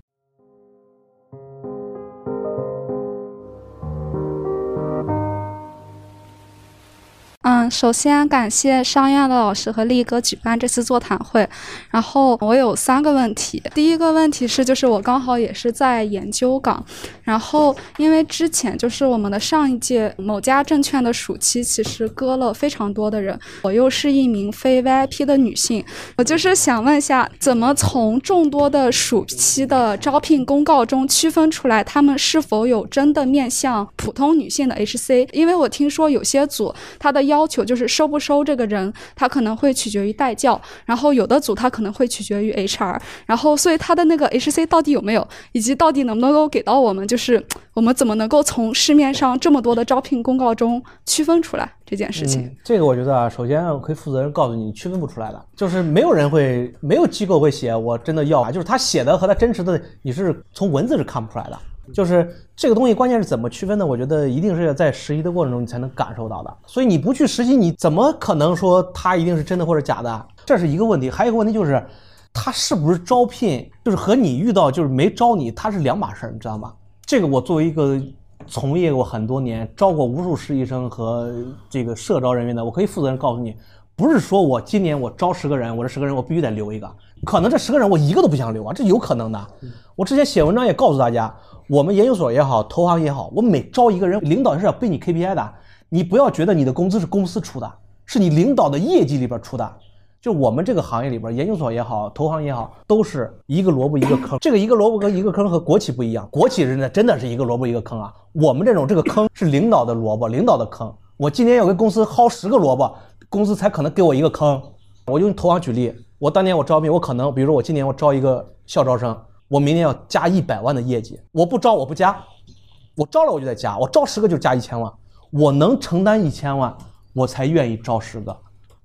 嗯，首先感谢商院的老师和力哥举办这次座谈会。然后我有三个问题，第一个问题是，就是我刚好也是在研究岗，然后因为之前就是我们的上一届某家证券的暑期其实割了非常多的人，我又是一名非 VIP 的女性，我就是想问一下，怎么从众多的暑期的招聘公告中区分出来他们是否有真的面向普通女性的 HC？因为我听说有些组它的要要求就是收不收这个人，他可能会取决于代教，然后有的组他可能会取决于 HR，然后所以他的那个 HC 到底有没有，以及到底能不能够给到我们，就是我们怎么能够从市面上这么多的招聘公告中区分出来这件事情？这个我觉得啊，首先我可以负责任告诉，你区分不出来的，就是没有人会，没有机构会写我真的要啊，就是他写的和他真实的，你是从文字是看不出来的。就是这个东西，关键是怎么区分呢？我觉得一定是要在实习的过程中你才能感受到的。所以你不去实习，你怎么可能说他一定是真的或者假的？这是一个问题。还有一个问题就是，他是不是招聘，就是和你遇到就是没招你，他是两码事儿，你知道吗？这个我作为一个从业过很多年、招过无数实习生和这个社招人员的，我可以负责任告诉你，不是说我今年我招十个人，我这十个人我必须得留一个，可能这十个人我一个都不想留啊，这有可能的。我之前写文章也告诉大家。我们研究所也好，投行也好，我每招一个人，领导是要背你 KPI 的。你不要觉得你的工资是公司出的，是你领导的业绩里边出的。就我们这个行业里边，研究所也好，投行也好，都是一个萝卜一个坑。这个一个萝卜跟一个坑和国企不一样，国企人呢真的是一个萝卜一个坑啊。我们这种这个坑是领导的萝卜，领导的坑。我今年要给公司薅十个萝卜，公司才可能给我一个坑。我用投行举例，我当年我招聘，我可能比如说我今年我招一个校招生。我明年要加一百万的业绩，我不招我不加，我招了我就得加，我招十个就加一千万，我能承担一千万，我才愿意招十个。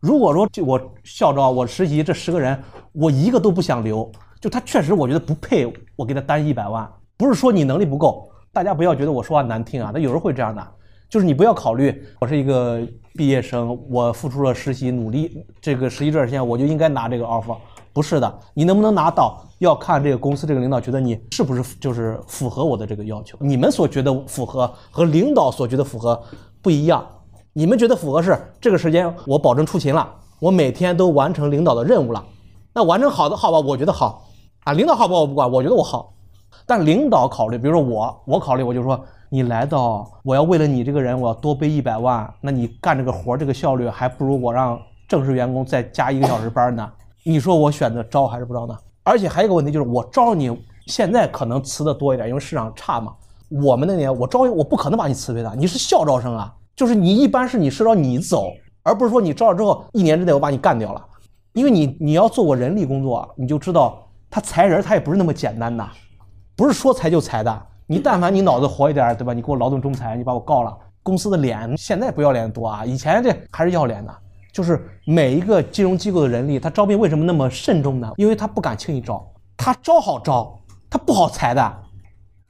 如果说就我校招我实习这十个人，我一个都不想留，就他确实我觉得不配，我给他担一百万，不是说你能力不够，大家不要觉得我说话难听啊，他有时候会这样的，就是你不要考虑我是一个毕业生，我付出了实习努力，这个实习这段时间我就应该拿这个 offer。不是的，你能不能拿到，要看这个公司这个领导觉得你是不是就是符合我的这个要求。你们所觉得符合和领导所觉得符合不一样。你们觉得符合是这个时间我保证出勤了，我每天都完成领导的任务了。那完成好的好吧，我觉得好啊。领导好不好我不管，我觉得我好。但领导考虑，比如说我，我考虑我就说你来到，我要为了你这个人，我要多背一百万，那你干这个活这个效率还不如我让正式员工再加一个小时班呢。你说我选择招还是不招呢？而且还有一个问题就是，我招你现在可能辞的多一点，因为市场差嘛。我们那年我招我不可能把你辞退的，你是校招生啊，就是你一般是你是招你走，而不是说你招了之后一年之内我把你干掉了。因为你你要做过人力工作，你就知道他裁人他也不是那么简单的，不是说裁就裁的。你但凡你脑子活一点，对吧？你给我劳动仲裁，你把我告了，公司的脸现在不要脸的多啊，以前这还是要脸的。就是每一个金融机构的人力，他招聘为什么那么慎重呢？因为他不敢轻易招，他招好招，他不好裁的。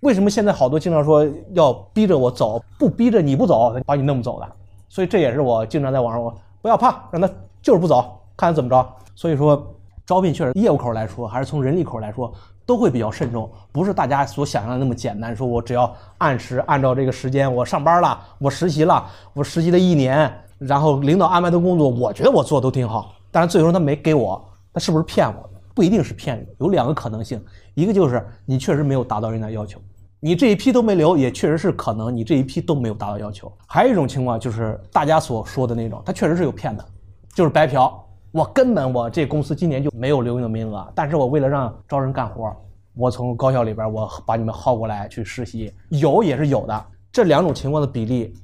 为什么现在好多经常说要逼着我走，不逼着你不走，把你弄不走的。所以这也是我经常在网上我不要怕，让他就是不走，看他怎么着。所以说招聘确实业务口来说，还是从人力口来说，都会比较慎重，不是大家所想象的那么简单。说我只要按时按照这个时间，我上班了，我实习了，我实习了一年。然后领导安排的工作，我觉得我做都挺好，但是最终他没给我，他是不是骗我？不一定是骗你，有两个可能性，一个就是你确实没有达到人家要求，你这一批都没留，也确实是可能你这一批都没有达到要求。还有一种情况就是大家所说的那种，他确实是有骗的，就是白嫖。我根本我这公司今年就没有留用的名额，但是我为了让招人干活，我从高校里边我把你们薅过来去实习，有也是有的。这两种情况的比例。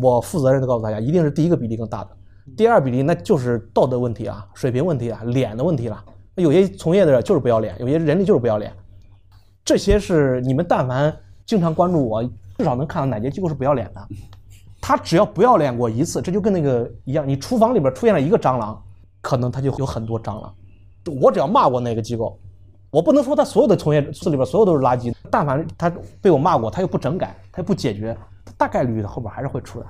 我负责任的告诉大家，一定是第一个比例更大的，第二比例那就是道德问题啊，水平问题啊，脸的问题了。有些从业的就是不要脸，有些人力就是不要脸。这些是你们但凡经常关注我，至少能看到哪些机构是不要脸的。他只要不要脸过一次，这就跟那个一样，你厨房里边出现了一个蟑螂，可能他就有很多蟑螂。我只要骂过那个机构，我不能说他所有的从业司里边所有都是垃圾，但凡他被我骂过，他又不整改，他又不解决。大概率的后边还是会出来，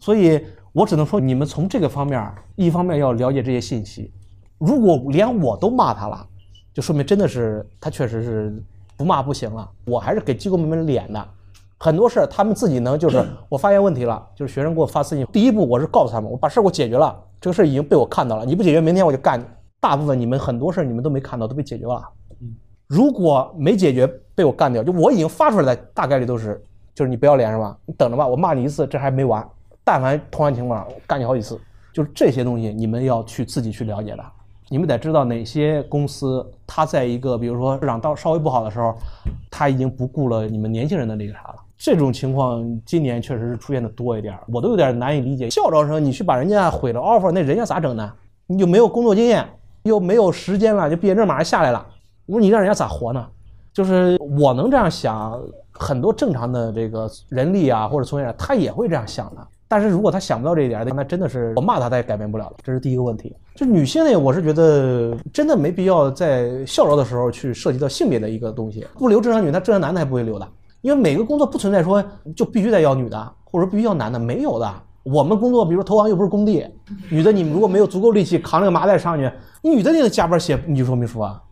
所以我只能说，你们从这个方面，一方面要了解这些信息。如果连我都骂他了，就说明真的是他确实是不骂不行了。我还是给机构们脸的，很多事儿他们自己能，就是 我发现问题了，就是学生给我发私信，第一步我是告诉他们，我把事儿给我解决了，这个事儿已经被我看到了，你不解决，明天我就干你。大部分你们很多事儿你们都没看到，都被解决了。如果没解决被我干掉，就我已经发出来的大概率都是。就是你不要脸是吧？你等着吧，我骂你一次，这还没完。但凡同样情况，干你好几次。就是这些东西，你们要去自己去了解的。你们得知道哪些公司，它在一个比如说市场到稍微不好的时候，它已经不顾了你们年轻人的那个啥了。这种情况今年确实是出现的多一点，我都有点难以理解。校招生你去把人家毁了 offer，那人家咋整呢？你就没有工作经验，又没有时间了，就毕业证马上下来了。我说你让人家咋活呢？就是我能这样想。很多正常的这个人力啊，或者从业者，他也会这样想的。但是如果他想不到这一点，那真的是我骂他，他也改变不了了。这是第一个问题。就女性呢，我是觉得真的没必要在校招的时候去涉及到性别的一个东西。不留正常女，那正常男的还不会留的。因为每个工作不存在说就必须得要女的，或者说必须要男的，没有的。我们工作，比如说投行又不是工地，女的你如果没有足够力气扛那个麻袋上去，女的你得加班写女说明书啊。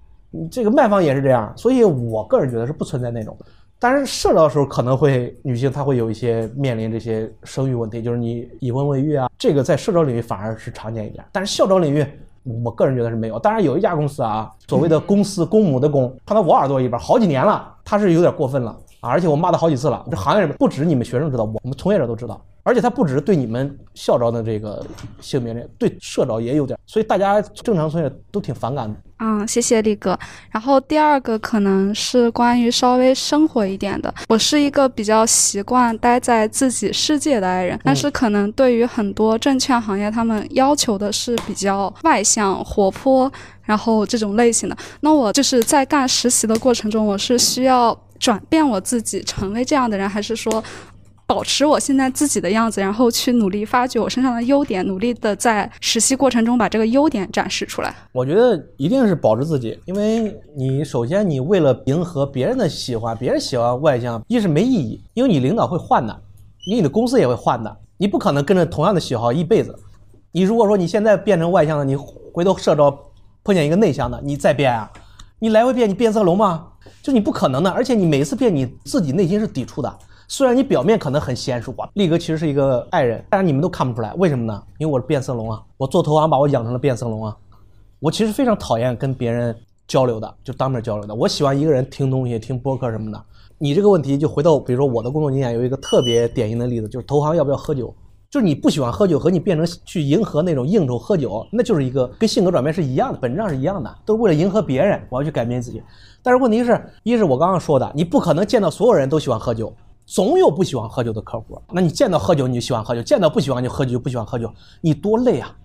这个卖方也是这样，所以我个人觉得是不存在那种。但是社招的时候可能会女性她会有一些面临这些生育问题，就是你已婚未育啊，这个在社招领域反而是常见一点。但是校招领域，我个人觉得是没有。当然有一家公司啊，所谓的公司公母的公，放到我耳朵里边好几年了，他是有点过分了啊！而且我骂他好几次了。这行业里面不止你们学生知道，我们从业者都知道。而且他不只是对你们校招的这个性别这，对社招也有点，所以大家正常从业都挺反感的。嗯，谢谢力哥。然后第二个可能是关于稍微生活一点的。我是一个比较习惯待在自己世界的爱人，但是可能对于很多证券行业，他们要求的是比较外向、活泼，然后这种类型的。那我就是在干实习的过程中，我是需要转变我自己，成为这样的人，还是说？保持我现在自己的样子，然后去努力发掘我身上的优点，努力的在实习过程中把这个优点展示出来。我觉得一定是保持自己，因为你首先你为了迎合别人的喜欢，别人喜欢外向，一是没意义，因为你领导会换的，因为你的公司也会换的，你不可能跟着同样的喜好一辈子。你如果说你现在变成外向的，你回头社招碰见一个内向的，你再变啊，你来回变，你变色龙吗？就你不可能的，而且你每次变，你自己内心是抵触的。虽然你表面可能很娴熟啊，力哥其实是一个爱人，但是你们都看不出来，为什么呢？因为我是变色龙啊，我做投行把我养成了变色龙啊。我其实非常讨厌跟别人交流的，就当面交流的。我喜欢一个人听东西，听播客什么的。你这个问题就回到，比如说我的工作经验，有一个特别典型的例子，就是投行要不要喝酒？就是你不喜欢喝酒和你变成去迎合那种应酬喝酒，那就是一个跟性格转变是一样的，本质上是一样的，都是为了迎合别人，我要去改变自己。但是问题是，一是我刚刚说的，你不可能见到所有人都喜欢喝酒。总有不喜欢喝酒的客户，那你见到喝酒你就喜欢喝酒，见到不喜欢就喝酒就不喜欢喝酒，你多累啊！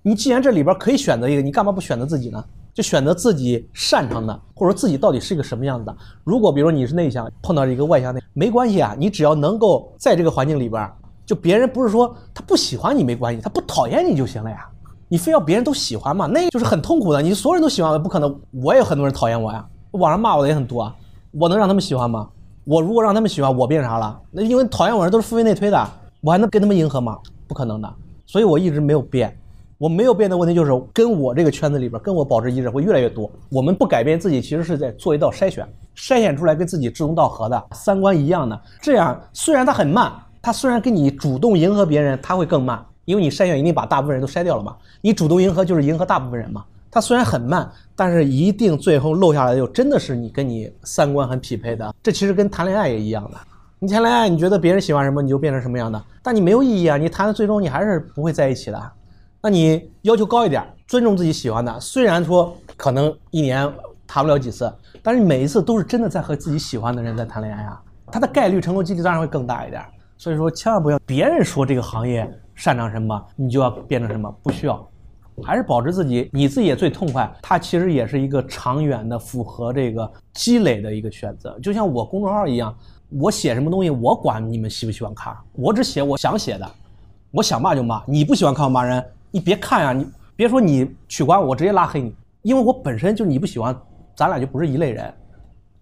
你既然这里边可以选择一个，你干嘛不选择自己呢？就选择自己擅长的，或者说自己到底是一个什么样子的。如果比如说你是内向，碰到一个外向的，没关系啊，你只要能够在这个环境里边，就别人不是说他不喜欢你没关系，他不讨厌你就行了呀。你非要别人都喜欢嘛，那就是很痛苦的。你所有人都喜欢我，不可能，我也很多人讨厌我呀，网上骂我的也很多，我能让他们喜欢吗？我如果让他们喜欢我变啥了？那因为讨厌我人都是付费内推的，我还能跟他们迎合吗？不可能的。所以我一直没有变。我没有变的问题就是跟我这个圈子里边跟我保持一致会越来越多。我们不改变自己，其实是在做一道筛选，筛选出来跟自己志同道合的、三观一样的。这样虽然它很慢，他虽然跟你主动迎合别人，他会更慢，因为你筛选一定把大部分人都筛掉了嘛。你主动迎合就是迎合大部分人嘛。他虽然很慢，但是一定最后漏下来的就真的是你跟你三观很匹配的。这其实跟谈恋爱也一样的。你谈恋爱，你觉得别人喜欢什么，你就变成什么样的，但你没有意义啊！你谈的最终你还是不会在一起的。那你要求高一点，尊重自己喜欢的。虽然说可能一年谈不了几次，但是每一次都是真的在和自己喜欢的人在谈恋爱啊，他的概率成功几率当然会更大一点。所以说，千万不要别人说这个行业擅长什么，你就要变成什么，不需要。还是保持自己，你自己也最痛快。它其实也是一个长远的、符合这个积累的一个选择。就像我公众号一样，我写什么东西，我管你们喜不喜欢看，我只写我想写的。我想骂就骂，你不喜欢看我骂人，你别看呀，你别说你取关，我直接拉黑你，因为我本身就你不喜欢，咱俩就不是一类人。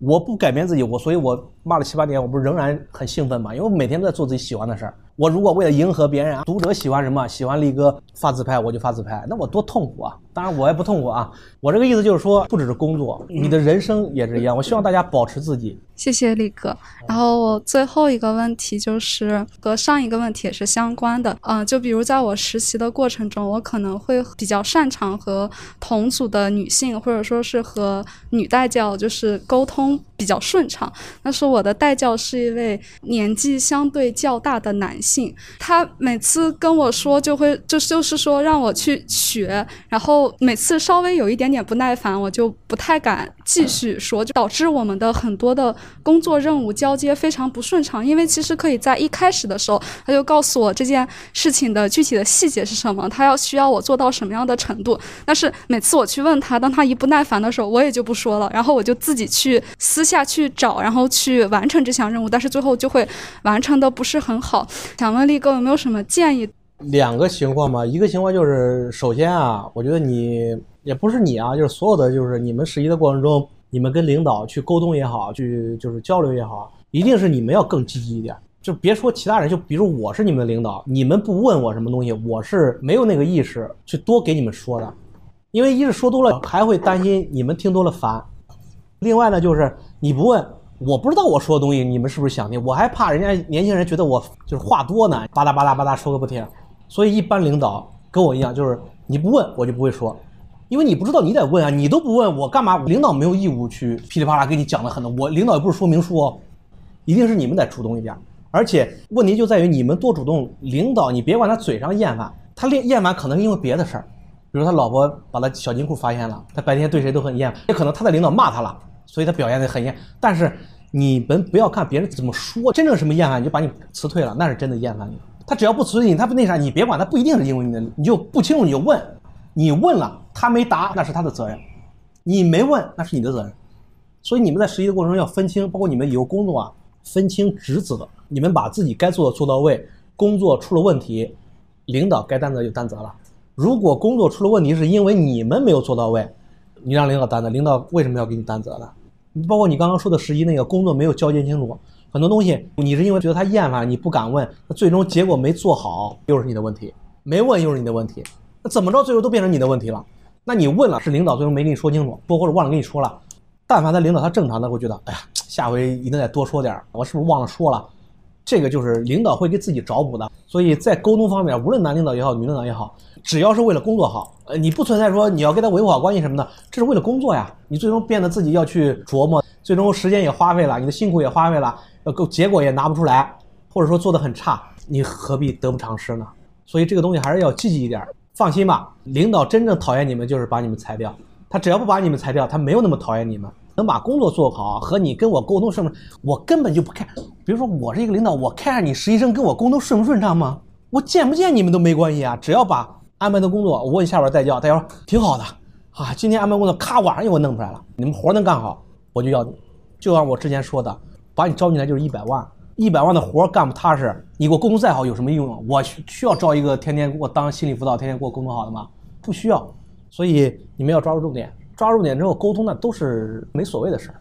我不改变自己，我所以，我骂了七八年，我不是仍然很兴奋吗？因为我每天都在做自己喜欢的事儿。我如果为了迎合别人啊，读者喜欢什么，喜欢力哥发自拍，我就发自拍，那我多痛苦啊！当然我也不痛苦啊，我这个意思就是说，不只是工作，你的人生也是一样。我希望大家保持自己。谢谢力哥。然后我最后一个问题就是和上一个问题也是相关的，嗯，就比如在我实习的过程中，我可能会比较擅长和同组的女性，或者说是和女代教，就是沟通比较顺畅。但是我的代教是一位年纪相对较大的男性，他每次跟我说就会就就是说让我去学，然后每次稍微有一点点不耐烦，我就不太敢继续说，就导致我们的很多的。工作任务交接非常不顺畅，因为其实可以在一开始的时候，他就告诉我这件事情的具体的细节是什么，他要需要我做到什么样的程度。但是每次我去问他，当他一不耐烦的时候，我也就不说了，然后我就自己去私下去找，然后去完成这项任务，但是最后就会完成的不是很好。想问力哥有没有什么建议？两个情况嘛，一个情况就是首先啊，我觉得你也不是你啊，就是所有的就是你们实习的过程中。你们跟领导去沟通也好，去就是交流也好，一定是你们要更积极一点。就别说其他人，就比如我是你们的领导，你们不问我什么东西，我是没有那个意识去多给你们说的，因为一是说多了还会担心你们听多了烦。另外呢，就是你不问，我不知道我说的东西你们是不是想听，我还怕人家年轻人觉得我就是话多呢，吧嗒吧嗒吧嗒说个不停。所以一般领导跟我一样，就是你不问我就不会说。因为你不知道，你得问啊！你都不问我干嘛？领导没有义务去噼里啪啦给你讲的很多。我领导也不是说明书哦，一定是你们得主动一点。而且问题就在于你们多主动。领导，你别管他嘴上厌烦，他厌厌烦可能是因为别的事儿，比如他老婆把他小金库发现了，他白天对谁都很厌烦，也可能他的领导骂他了，所以他表现的很厌。但是你们不要看别人怎么说，真正什么厌烦你就把你辞退了，那是真的厌烦你。他只要不辞退你，他不那啥，你别管他，不一定是因为你的，你就不清楚你就问。你问了，他没答，那是他的责任；你没问，那是你的责任。所以你们在实习的过程中要分清，包括你们以后工作啊，分清职责。你们把自己该做的做到位，工作出了问题，领导该担责就担责了。如果工作出了问题是因为你们没有做到位，你让领导担责，领导为什么要给你担责呢？包括你刚刚说的实习那个工作没有交接清楚，很多东西你是因为觉得他厌烦，你不敢问，那最终结果没做好又是你的问题，没问又是你的问题，那怎么着最后都变成你的问题了？那你问了是领导最终没跟你说清楚，不或者忘了跟你说了，但凡他领导他正常的会觉得，哎呀，下回一定得多说点我是不是忘了说了？这个就是领导会给自己找补的，所以在沟通方面，无论男领导也好，女领导也好，只要是为了工作好，呃，你不存在说你要跟他维护好关系什么的，这是为了工作呀。你最终变得自己要去琢磨，最终时间也花费了，你的辛苦也花费了，呃，够结果也拿不出来，或者说做的很差，你何必得不偿失呢？所以这个东西还是要积极一点。放心吧，领导真正讨厌你们就是把你们裁掉，他只要不把你们裁掉，他没有那么讨厌你们。能把工作做好和你跟我沟通顺不，我根本就不看。比如说我是一个领导，我看你实习生跟我沟通顺不顺畅吗？我见不见你们都没关系啊，只要把安排的工作，我问下边代教，代教说挺好的啊，今天安排工作，咔晚上就给我弄出来了，你们活能干好，我就要你。就像我之前说的，把你招进来就是一百万，一百万的活干不踏实，你给我沟通再好有什么用啊？我需需要招一个天天给我当心理辅导，天天给我沟通好的吗？不需要。所以你们要抓住重点。抓住重点之后，沟通那都是没所谓的事儿。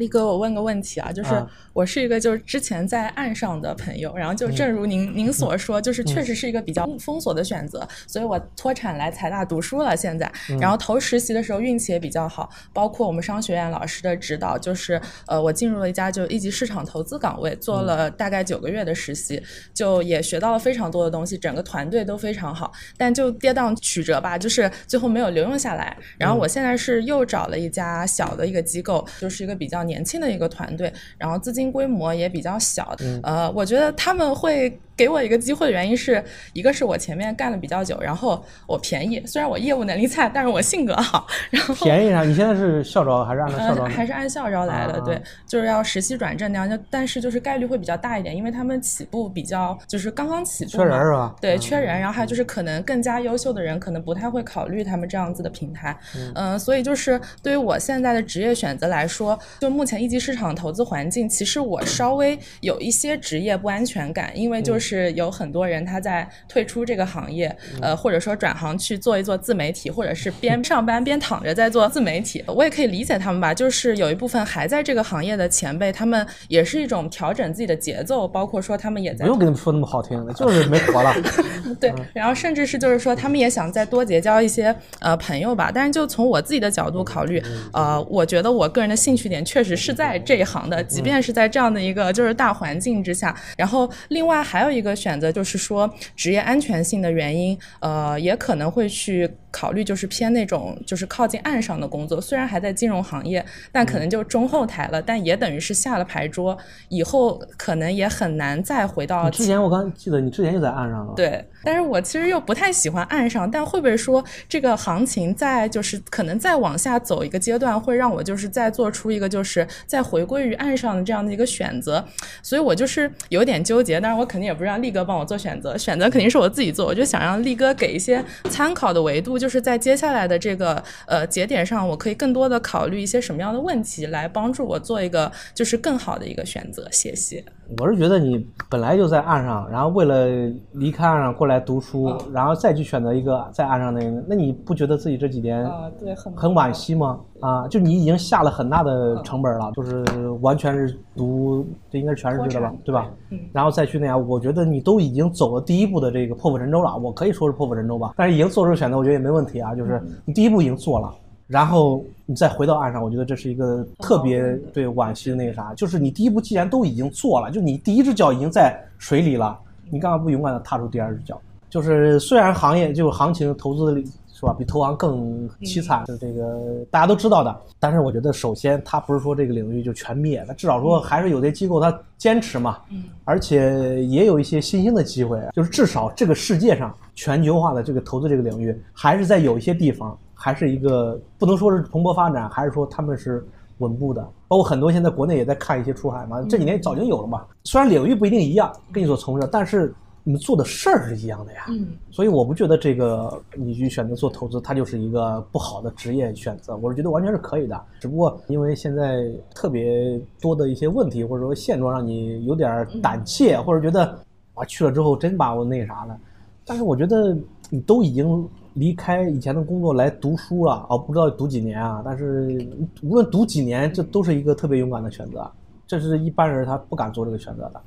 力哥，我问个问题啊，就是我是一个就是之前在岸上的朋友，然后就正如您您所说，就是确实是一个比较封锁的选择，所以我脱产来财大读书了。现在，然后投实习的时候运气也比较好，包括我们商学院老师的指导，就是呃，我进入了一家就一级市场投资岗位，做了大概九个月的实习，就也学到了非常多的东西，整个团队都非常好，但就跌宕曲折吧，就是最后没有留用下来。然后我现在是又找了一家小的一个机构，就是一个比较。年轻的一个团队，然后资金规模也比较小，呃，我觉得他们会。给我一个机会的原因是一个是我前面干的比较久，然后我便宜，虽然我业务能力差，但是我性格好。然后便宜啥？你现在是校招还是按照校招？还是按校招来的？对，就是要实习转正那样，就但是就是概率会比较大一点，因为他们起步比较就是刚刚起步，缺人是吧？对，缺人。然后还有就是可能更加优秀的人可能不太会考虑他们这样子的平台。嗯，所以就是对于我现在的职业选择来说，就目前一级市场投资环境，其实我稍微有一些职业不安全感，因为就是。是有很多人他在退出这个行业，呃，或者说转行去做一做自媒体，或者是边 上班边躺着在做自媒体。我也可以理解他们吧，就是有一部分还在这个行业的前辈，他们也是一种调整自己的节奏，包括说他们也在不用跟你们说那么好听的，就是没活了。对，然后甚至是就是说他们也想再多结交一些呃朋友吧。但是就从我自己的角度考虑，呃，我觉得我个人的兴趣点确实是在这一行的，即便是在这样的一个就是大环境之下。然后另外还有一。一个选择就是说职业安全性的原因，呃，也可能会去考虑，就是偏那种就是靠近岸上的工作。虽然还在金融行业，但可能就中后台了，但也等于是下了牌桌，以后可能也很难再回到。之前我刚记得你之前就在岸上了。对，但是我其实又不太喜欢岸上，但会不会说这个行情在就是可能再往下走一个阶段，会让我就是再做出一个就是再回归于岸上的这样的一个选择？所以我就是有点纠结，但是我肯定也不是。让力哥帮我做选择，选择肯定是我自己做。我就想让力哥给一些参考的维度，就是在接下来的这个呃节点上，我可以更多的考虑一些什么样的问题，来帮助我做一个就是更好的一个选择。谢谢。我是觉得你本来就在岸上，然后为了离开岸上过来读书，然后再去选择一个在岸上那个，那你不觉得自己这几年啊对很很惋惜吗？啊，就你已经下了很大的成本了，就是完全是读，这应该是全日制的吧，对吧？嗯，然后再去那样，我觉得你都已经走了第一步的这个破釜沉舟了，我可以说是破釜沉舟吧，但是已经做出选择，我觉得也没问题啊，就是你第一步已经做了。然后你再回到岸上，我觉得这是一个特别对惋惜的那个啥，就是你第一步既然都已经做了，就你第一只脚已经在水里了，你干嘛不勇敢的踏出第二只脚？就是虽然行业就行情投资是吧，比投行更凄惨，是这个大家都知道的。但是我觉得首先它不是说这个领域就全灭，它至少说还是有些机构它坚持嘛，而且也有一些新兴的机会，就是至少这个世界上全球化的这个投资这个领域还是在有一些地方。还是一个不能说是蓬勃发展，还是说他们是稳步的。包括很多现在国内也在看一些出海嘛，这几年早就有了嘛。虽然领域不一定一样，跟你所从事，但是你们做的事儿是一样的呀。嗯。所以我不觉得这个你去选择做投资，它就是一个不好的职业选择。我是觉得完全是可以的，只不过因为现在特别多的一些问题或者说现状，让你有点胆怯，或者觉得啊去了之后真把我那啥了。但是我觉得你都已经。离开以前的工作来读书了，哦，不知道读几年啊，但是无论读几年，这都是一个特别勇敢的选择，这是一般人他不敢做这个选择的，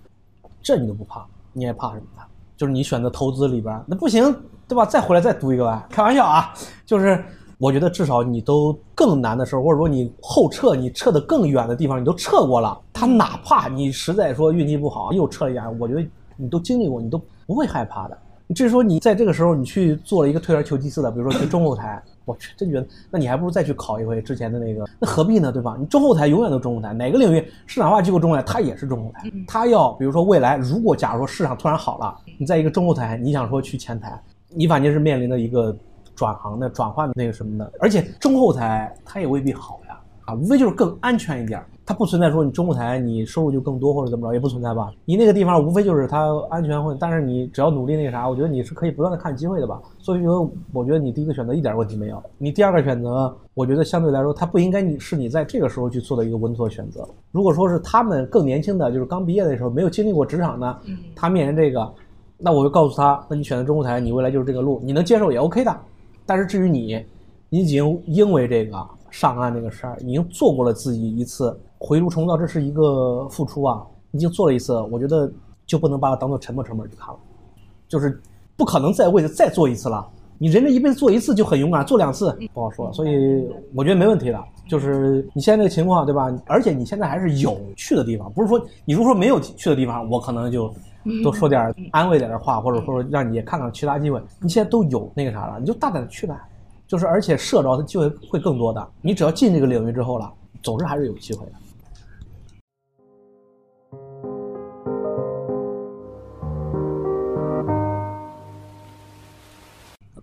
这你都不怕，你还怕什么呢？就是你选择投资里边，那不行，对吧？再回来再读一个吧，开玩笑啊，就是我觉得至少你都更难的时候，或者说你后撤，你撤的更远的地方，你都撤过了，他哪怕你实在说运气不好又撤一下，我觉得你都经历过，你都不会害怕的。至于说你在这个时候你去做了一个退而求其次的，比如说去中后台，我去真觉得，那你还不如再去考一回之前的那个，那何必呢，对吧？你中后台永远都中后台，哪个领域市场化机构中后台，它也是中后台，它要比如说未来如果假如说市场突然好了，你在一个中后台，你想说去前台，你反正是面临的一个转行的转换的那个什么的，而且中后台它也未必好呀，啊，无非就是更安全一点。它不存在说你中后台你收入就更多或者怎么着，也不存在吧？你那个地方无非就是它安全会，但是你只要努力那个啥，我觉得你是可以不断的看机会的吧。所以说，我觉得你第一个选择一点问题没有。你第二个选择，我觉得相对来说它不应该你是你在这个时候去做的一个稳妥选择。如果说是他们更年轻的，就是刚毕业的时候没有经历过职场呢，他面临这个，那我就告诉他，那你选择中后台，你未来就是这个路，你能接受也 OK 的。但是至于你，你已经因为这个上岸这个事儿，已经做过了自己一次。回炉重造，这是一个付出啊！已经做了一次，我觉得就不能把它当做沉没成本去看了，就是不可能再为了再做一次了。你人这一辈子做一次就很勇敢，做两次不好说。所以我觉得没问题的，就是你现在这个情况，对吧？而且你现在还是有去的地方，不是说你如果说没有去的地方，我可能就多说点安慰点的话，或者说让你也看看其他机会。你现在都有那个啥了，你就大胆的去呗。就是而且社招的机会会更多的，你只要进这个领域之后了，总是还是有机会的。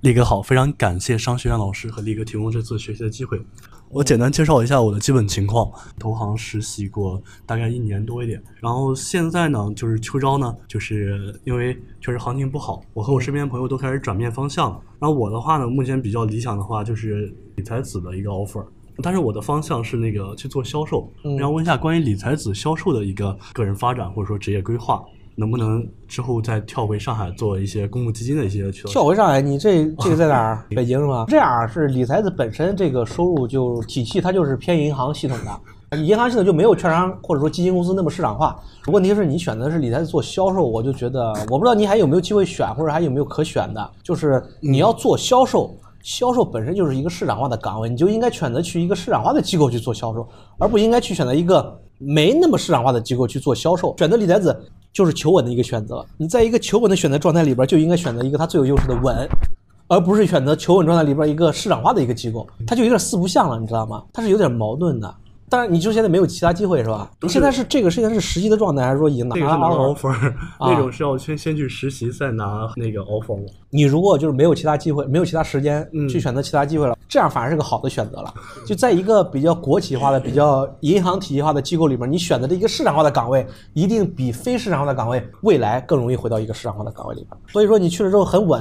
力哥好，非常感谢商学院老师和力哥提供这次学习的机会。我简单介绍一下我的基本情况：投行实习过大概一年多一点，然后现在呢就是秋招呢，就是因为确实行情不好，我和我身边朋友都开始转变方向了。然后我的话呢，目前比较理想的话就是理财子的一个 offer，但是我的方向是那个去做销售。然后问一下关于理财子销售的一个个人发展或者说职业规划。能不能之后再跳回上海做一些公募基金的一些渠道？跳回上海，你这这个在哪儿？北京是吧？这样是理财子本身这个收入就体系，它就是偏银行系统的，银行系统就没有券商或者说基金公司那么市场化。问题是你选择是理财子做销售，我就觉得我不知道你还有没有机会选，或者还有没有可选的。就是你要做销售，销售本身就是一个市场化的岗位，你就应该选择去一个市场化的机构去做销售，而不应该去选择一个没那么市场化的机构去做销售。选择理财子。就是求稳的一个选择。你在一个求稳的选择状态里边，就应该选择一个它最有优势的稳，而不是选择求稳状态里边一个市场化的一个机构，它就有点四不像了，你知道吗？它是有点矛盾的。当然，你就现在没有其他机会是吧？你现在是这个现在是实习的状态，还是说已经拿了 offer？那种是要先先去实习再拿那个 offer 你如果就是没有其他机会，没有其他时间去选择其他机会了，这样反而是个好的选择了。就在一个比较国企化的、比较银行体系化的机构里面，你选择的一个市场化的岗位，一定比非市场化的岗位未来更容易回到一个市场化的岗位里边。所以说你去了之后很稳，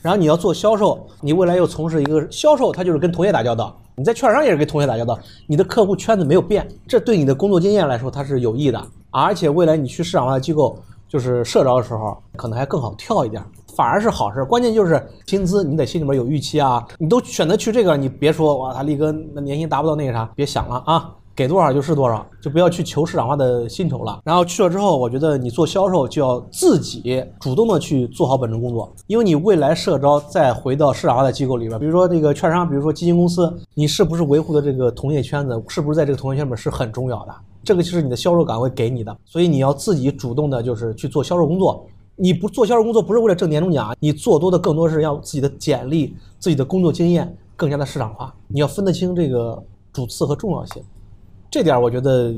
然后你要做销售，你未来又从事一个销售，它就是跟同业打交道。你在券商也是跟同学打交道，你的客户圈子没有变，这对你的工作经验来说它是有益的，而且未来你去市场化的机构，就是社招的时候，可能还更好跳一点，反而是好事。关键就是薪资，你得心里面有预期啊。你都选择去这个，你别说哇，他力哥那年薪达不到那个啥，别想了啊。给多少就是多少，就不要去求市场化的薪酬了。然后去了之后，我觉得你做销售就要自己主动的去做好本职工作，因为你未来社招再回到市场化的机构里边，比如说这个券商，比如说基金公司，你是不是维护的这个同业圈子，是不是在这个同业圈里面是很重要的。这个就是你的销售岗位给你的，所以你要自己主动的，就是去做销售工作。你不做销售工作，不是为了挣年终奖，你做多的更多是让自己的简历、自己的工作经验更加的市场化。你要分得清这个主次和重要性。这点我觉得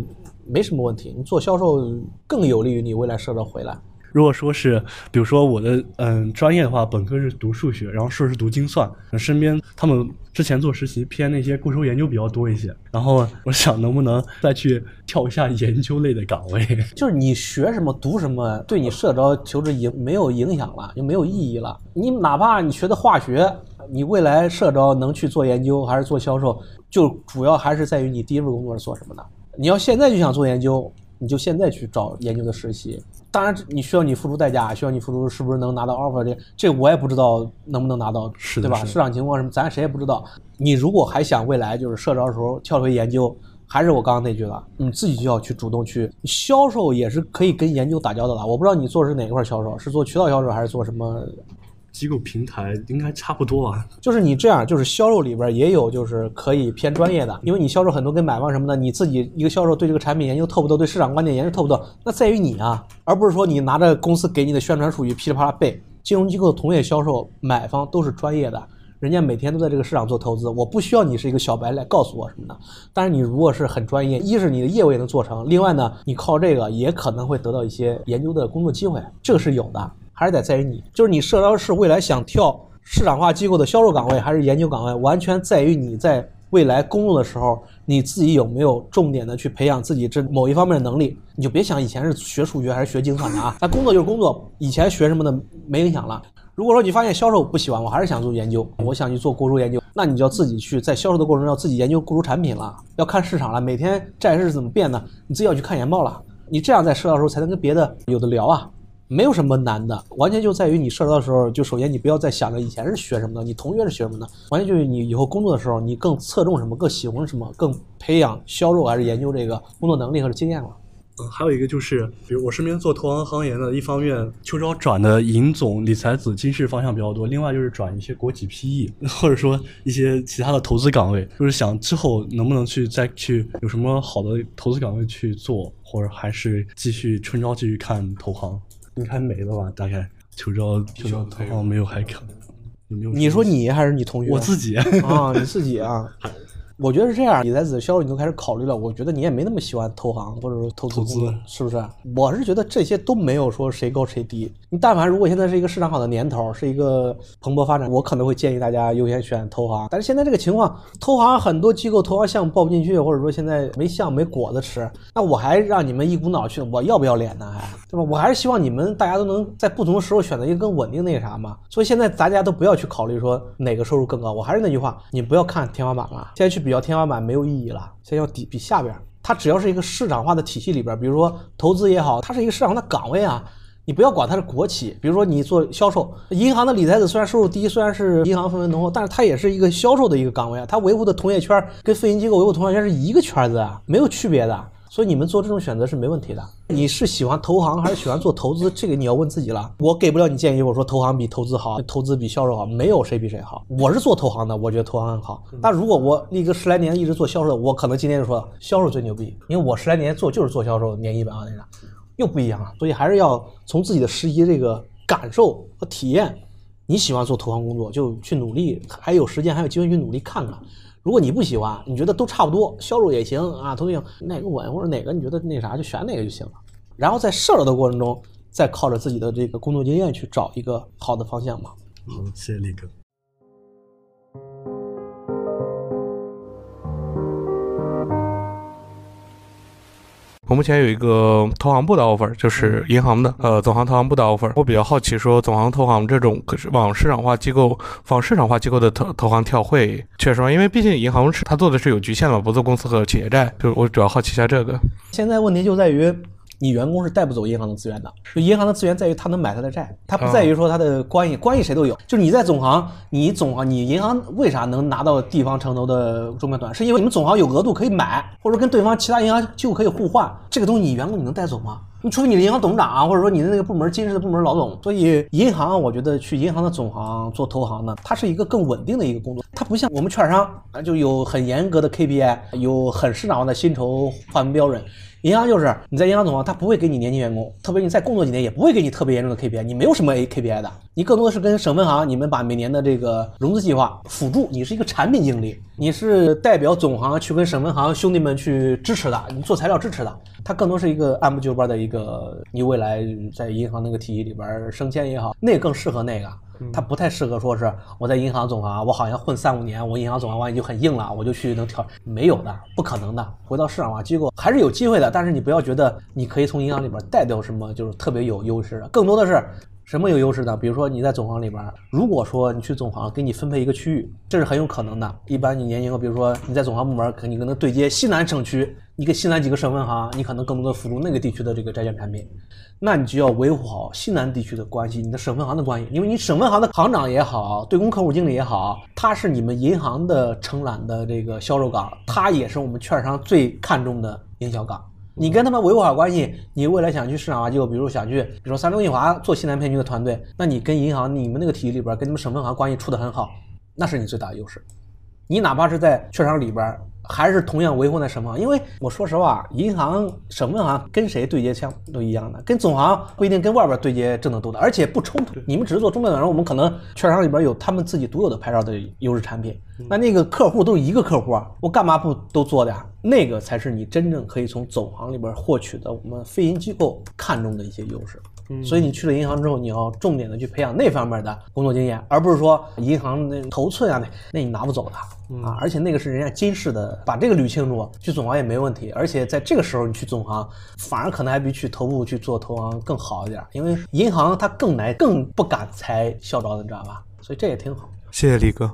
没什么问题，你做销售更有利于你未来社招回来。如果说是，比如说我的嗯专业的话，本科是读数学，然后硕士读精算，身边他们之前做实习偏那些固收研究比较多一些，然后我想能不能再去跳一下研究类的岗位？就是你学什么读什么，对你社招求职影没有影响了，就没有意义了。你哪怕你学的化学，你未来社招能去做研究还是做销售？就主要还是在于你第一份工作是做什么的。你要现在就想做研究，你就现在去找研究的实习，当然你需要你付出代价，需要你付出是不是能拿到 offer 这这我也不知道能不能拿到，对吧？市场情况什么咱谁也不知道。你如果还想未来就是社招的时候跳回研究，还是我刚刚那句了，你自己就要去主动去销售，也是可以跟研究打交道的。我不知道你做的是哪一块销售，是做渠道销售还是做什么？机构平台应该差不多吧，就是你这样，就是销售里边也有，就是可以偏专业的，因为你销售很多跟买方什么的，你自己一个销售对这个产品研究透不透，对市场观点研究透不透，那在于你啊，而不是说你拿着公司给你的宣传数据噼里啪啦背。金融机构的同业销售买方都是专业的，人家每天都在这个市场做投资，我不需要你是一个小白来告诉我什么的。但是你如果是很专业，一是你的业务也能做成，另外呢，你靠这个也可能会得到一些研究的工作机会，这个是有的。还是得在于你，就是你社招是未来想跳市场化机构的销售岗位，还是研究岗位，完全在于你在未来工作的时候，你自己有没有重点的去培养自己这某一方面的能力。你就别想以前是学数学还是学精算的啊，那工作就是工作，以前学什么的没影响了。如果说你发现销售不喜欢，我还是想做研究，我想去做雇主研究，那你就要自己去在销售的过程中要自己研究雇主产品了，要看市场了，每天债市是怎么变的，你自己要去看研报了。你这样在社招的时候才能跟别的有的聊啊。没有什么难的，完全就在于你社招的时候，就首先你不要再想着以前是学什么的，你同学是学什么的，完全就是你以后工作的时候，你更侧重什么，更喜欢什么，更培养销售还是研究这个工作能力和经验了。嗯，还有一个就是，比如我身边做投行行业的，一方面秋招转的银总、理财子、金市方向比较多，另外就是转一些国企 PE，或者说一些其他的投资岗位，就是想之后能不能去再去有什么好的投资岗位去做，或者还是继续春招继续看投行。应该没了吧？大概秋招秋招投行没有还可，有没有？你说你还是你同学？我自己啊，你自己啊。我觉得是这样，你在子销售你都开始考虑了。我觉得你也没那么喜欢投行或者说投资投资，是不是？我是觉得这些都没有说谁高谁低。你但凡如果现在是一个市场好的年头，是一个蓬勃发展，我可能会建议大家优先选投行。但是现在这个情况，投行很多机构投行项目报不进去，或者说现在没项目没果子吃，那我还让你们一股脑去，我要不要脸呢？还对吧？我还是希望你们大家都能在不同的时候选择一个更稳定那个啥嘛。所以现在大家都不要去考虑说哪个收入更高。我还是那句话，你不要看天花板了，现在去比较天花板没有意。义了，先要比比下边，它只要是一个市场化的体系里边，比如说投资也好，它是一个市场的岗位啊，你不要管它是国企，比如说你做销售，银行的理财子虽然收入低，虽然是银行氛围浓厚，但是它也是一个销售的一个岗位啊，它维护的同业圈跟非银机构维护同业圈是一个圈子啊，没有区别的。所以你们做这种选择是没问题的。你是喜欢投行还是喜欢做投资？这个你要问自己了。我给不了你建议。我说投行比投资好，投资比销售好，没有谁比谁好。我是做投行的，我觉得投行很好。但如果我立个十来年一直做销售，我可能今天就说销售最牛逼，因为我十来年做就是做销售，年一百万那啥，又不一样了。所以还是要从自己的实习这个感受和体验，你喜欢做投行工作就去努力，还有时间还有机会去努力看看。如果你不喜欢，你觉得都差不多，销售也行啊，都行，哪个稳或者哪个你觉得那啥就选哪个就行了。然后在设招的过程中，再靠着自己的这个工作经验去找一个好的方向嘛。好，谢谢李哥。我目前有一个投行部的 offer，就是银行的，呃，总行投行部的 offer。我比较好奇，说总行投行这种可是往市场化机构、往市场化机构的投投行跳会确实吗？因为毕竟银行是它做的是有局限的，不做公司和企业债。就我主要好奇一下这个。现在问题就在于。你员工是带不走银行的资源的，就银行的资源在于他能买他的债，他不在于说他的关系，关系谁都有。就是你在总行，你总行，你银行为啥能拿到地方城投的中标短？是因为你们总行有额度可以买，或者跟对方其他银行就可以互换。这个东西你员工你能带走吗？你除非你的银行董事长啊，或者说你的那个部门金市的部门老总。所以银行，我觉得去银行的总行做投行呢，它是一个更稳定的一个工作，它不像我们券商啊，就有很严格的 KPI，有很市场化的薪酬划分标准。银行就是你在银行总行，他不会给你年轻员工，特别你再工作几年，也不会给你特别严重的 KPI，你没有什么 A KPI 的，你更多的是跟省分行，你们把每年的这个融资计划辅助，你是一个产品经理，你是代表总行去跟省分行兄弟们去支持的，你做材料支持的，它更多是一个按部就班的一个，你未来在银行那个体系里边升迁也好，那更适合那个。它不太适合说是我在银行总行，我好像混三五年，我银行总行完就很硬了，我就去能跳，没有的，不可能的。回到市场化机构还是有机会的，但是你不要觉得你可以从银行里边带掉什么，就是特别有优势的，更多的是什么有优势呢？比如说你在总行里边，如果说你去总行给你分配一个区域，这是很有可能的。一般你年轻，比如说你在总行部门，肯定可能对接西南省区，你给西南几个省分行，你可能更多的辅助那个地区的这个债券产品，那你就要维护好西南地区的关系，你的省分行的关系，因为你省分行的行长也好，对公客户经理也好，他是你们银行的承揽的这个销售岗，他也是我们券商最看重的营销岗。你跟他们维护好关系，你未来想去市场化机构，比如想去，比如说三中一华做西南片区的团队，那你跟银行你们那个体系里边跟你们省分行关系处的很好，那是你最大的优势。你哪怕是在券商里边，还是同样维护那什么，因为我说实话，银行、省分行跟谁对接枪都一样的，跟总行不一定跟外边对接挣得多的，而且不冲突。你们只是做中转软，我们可能券商里边有他们自己独有的牌照的优势产品，那那个客户都是一个客户啊，我干嘛不都做的呀？那个才是你真正可以从总行里边获取的我们非银机构看中的一些优势。所以你去了银行之后，你要重点的去培养那方面的工作经验，而不是说银行那头寸啊，那那你拿不走的啊。而且那个是人家金市的，把这个捋清楚，去总行也没问题。而且在这个时候你去总行，反而可能还比去头部去做投行更好一点，因为银行它更难、更不敢裁校招的，你知道吧？所以这也挺好。谢谢李哥。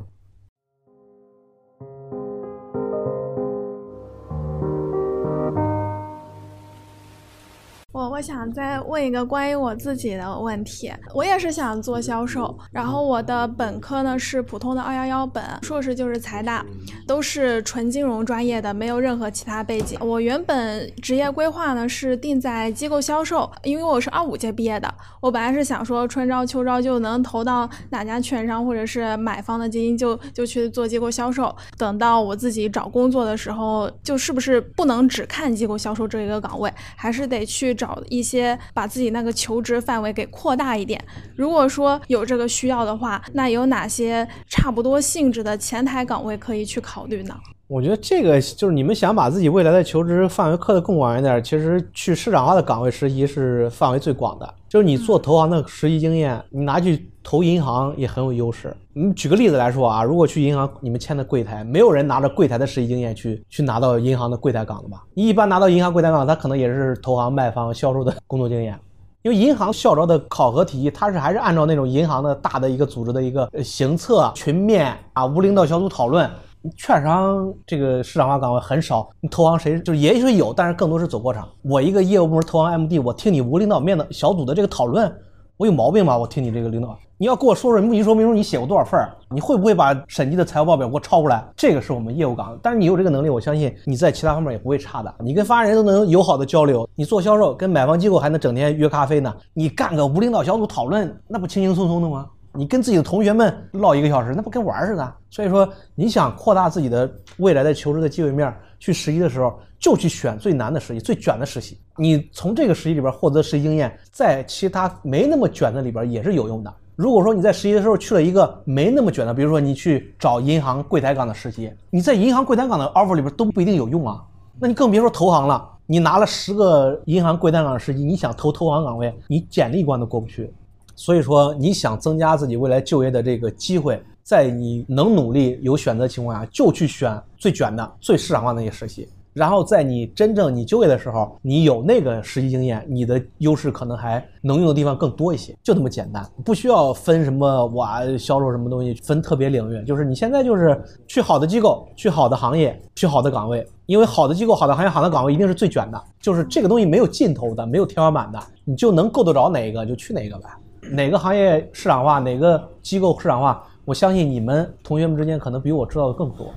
我我想再问一个关于我自己的问题，我也是想做销售，然后我的本科呢是普通的二幺幺本，硕士就是财大，都是纯金融专业的，没有任何其他背景。我原本职业规划呢是定在机构销售，因为我是二五届毕业的，我本来是想说春招秋招就能投到哪家券商或者是买方的基金就就去做机构销售，等到我自己找工作的时候，就是不是不能只看机构销售这一个岗位，还是得去找。找一些把自己那个求职范围给扩大一点。如果说有这个需要的话，那有哪些差不多性质的前台岗位可以去考虑呢？我觉得这个就是你们想把自己未来的求职范围扩得更广一点，其实去市场化的岗位实习是范围最广的。就是你做投行的实习经验，你拿去投银行也很有优势。你举个例子来说啊，如果去银行，你们签的柜台，没有人拿着柜台的实习经验去去拿到银行的柜台岗的吧？你一般拿到银行柜台岗，他可能也是投行、卖方、销售的工作经验。因为银行校招的考核体系，它是还是按照那种银行的大的一个组织的一个行测、群面啊、无领导小组讨论。券商这个市场化岗位很少，你投行谁就是也许有，但是更多是走过场。我一个业务部门投行 MD，我听你无领导面的小组的这个讨论，我有毛病吗？我听你这个领导，你要给我说说目的说明书，你写过多少份儿？你会不会把审计的财务报表给我抄过来？这个是我们业务岗，但是你有这个能力，我相信你在其他方面也不会差的。你跟发言人都能友好的交流，你做销售跟买方机构还能整天约咖啡呢。你干个无领导小组讨论，那不轻轻松松的吗？你跟自己的同学们唠一个小时，那不跟玩似的。所以说，你想扩大自己的未来的求职的机会面，去实习的时候就去选最难的实习、最卷的实习。你从这个实习里边获得实习经验，在其他没那么卷的里边也是有用的。如果说你在实习的时候去了一个没那么卷的，比如说你去找银行柜台岗的实习，你在银行柜台岗的 offer 里边都不一定有用啊。那你更别说投行了。你拿了十个银行柜台岗的实习，你想投投行岗位，你简历关都过不去。所以说，你想增加自己未来就业的这个机会，在你能努力有选择的情况下，就去选最卷的、最市场化的那些实习。然后在你真正你就业的时候，你有那个实习经验，你的优势可能还能用的地方更多一些。就这么简单，不需要分什么哇销售什么东西，分特别领域。就是你现在就是去好的机构，去好的行业，去好的岗位，因为好的机构、好的行业、好的岗位一定是最卷的，就是这个东西没有尽头的，没有天花板的，你就能够得着哪一个就去哪一个呗。哪个行业市场化，哪个机构市场化？我相信你们同学们之间可能比我知道的更多。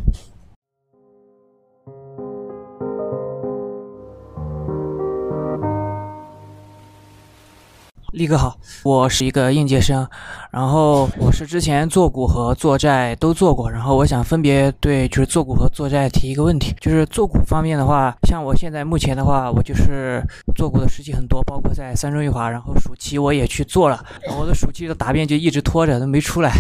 力哥好，我是一个应届生，然后我是之前做股和做债都做过，然后我想分别对就是做股和做债提一个问题，就是做股方面的话，像我现在目前的话，我就是做股的实习很多，包括在三中一华，然后暑期我也去做了，我的暑期的答辩就一直拖着都没出来，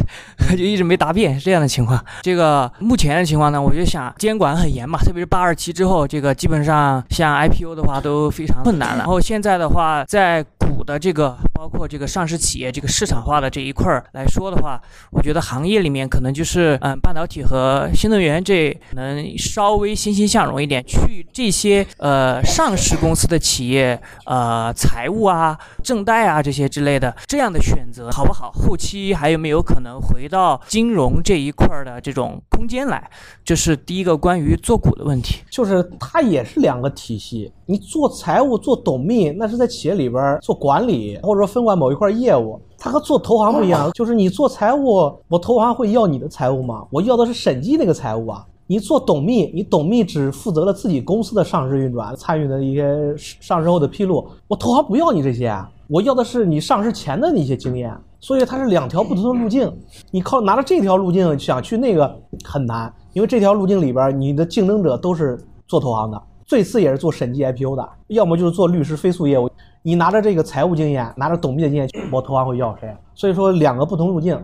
就一直没答辩是这样的情况。这个目前的情况呢，我就想监管很严嘛，特别是八二七之后，这个基本上像 IPO 的话都非常困难了，然后现在的话在补的这个包括这个上市企业这个市场化的这一块儿来说的话，我觉得行业里面可能就是嗯，半导体和新能源这可能稍微欣欣向荣一点。去这些呃上市公司的企业呃财务啊、正贷啊这些之类的这样的选择好不好？后期还有没有可能回到金融这一块儿的这种空间来？这是第一个关于做股的问题。就是它也是两个体系，你做财务、做董秘，那是在企业里边做管理，或者说分管某一块业务。它和做投行不一样，就是你做财务，我投行会要你的财务吗？我要的是审计那个财务啊。你做董秘，你董秘只负责了自己公司的上市运转，参与的一些上市后的披露。我投行不要你这些啊，我要的是你上市前的那些经验。所以它是两条不同的路径，你靠拿着这条路径想去那个很难，因为这条路径里边你的竞争者都是做投行的，最次也是做审计 IPO 的，要么就是做律师非诉业务。你拿着这个财务经验，拿着董秘的经验，我投行会要谁？所以说两个不同路径，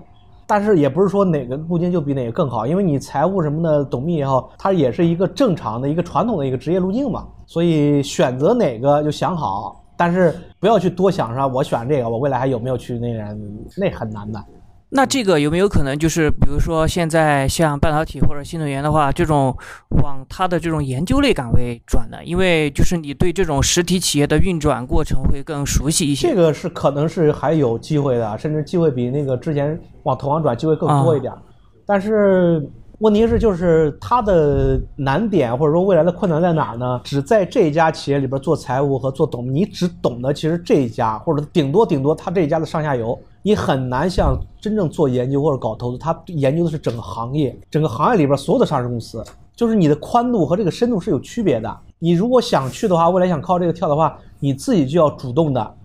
但是也不是说哪个路径就比哪个更好，因为你财务什么的董秘也好，它也是一个正常的一个传统的一个职业路径嘛。所以选择哪个就想好，但是不要去多想说，我选这个，我未来还有没有去那人，那很难的。那这个有没有可能就是，比如说现在像半导体或者新能源的话，这种往它的这种研究类岗位转呢？因为就是你对这种实体企业的运转过程会更熟悉一些。这个是可能是还有机会的，甚至机会比那个之前往投行转机会更多一点。但是问题是，就是它的难点或者说未来的困难在哪儿呢？只在这一家企业里边做财务和做董，你只懂得其实这一家，或者顶多顶多他这一家的上下游。你很难像真正做研究或者搞投资，他研究的是整个行业，整个行业里边所有的上市公司，就是你的宽度和这个深度是有区别的。你如果想去的话，未来想靠这个跳的话，你自己就要主动的，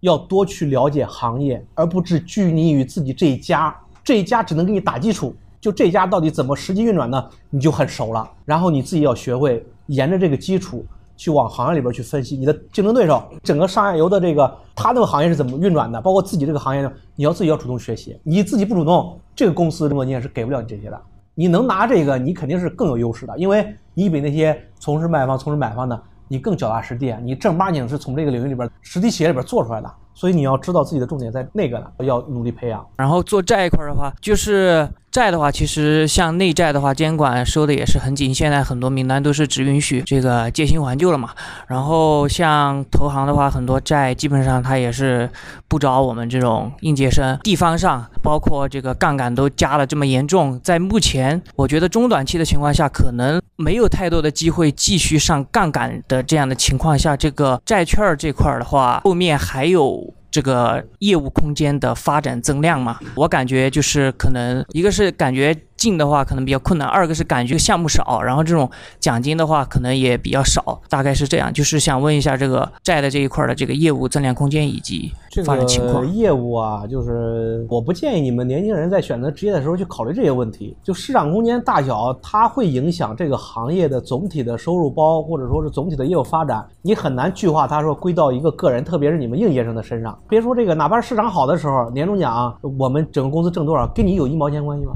要多去了解行业，而不只拘泥于自己这一家，这一家只能给你打基础，就这一家到底怎么实际运转呢？你就很熟了。然后你自己要学会沿着这个基础。去往行业里边去分析你的竞争对手，整个上下游的这个他那个行业是怎么运转的，包括自己这个行业呢？你要自己要主动学习，你自己不主动，这个公司的工作经验是给不了你这些的。你能拿这个，你肯定是更有优势的，因为你比那些从事卖方、从事买方的，你更脚踏实地，你正儿八经是从这个领域里边实体企业里边做出来的。所以你要知道自己的重点在那个呢，要努力培养。然后做债一块的话，就是债的话，其实像内债的话，监管收的也是很紧。现在很多名单都是只允许这个借新还旧了嘛。然后像投行的话，很多债基本上它也是不找我们这种应届生。地方上包括这个杠杆都加了这么严重，在目前我觉得中短期的情况下，可能没有太多的机会继续上杠杆的这样的情况下，这个债券这块的话，后面还有。这个业务空间的发展增量嘛，我感觉就是可能一个是感觉。进的话可能比较困难，二个是感觉项目少，然后这种奖金的话可能也比较少，大概是这样。就是想问一下这个债的这一块的这个业务增量空间以及发展情况。业务啊，就是我不建议你们年轻人在选择职业的时候去考虑这些问题。就市场空间大小，它会影响这个行业的总体的收入包，或者说是总体的业务发展。你很难具化它说归到一个个人，特别是你们应届生的身上。别说这个，哪怕市场好的时候，年终奖我们整个公司挣多少，跟你有一毛钱关系吗？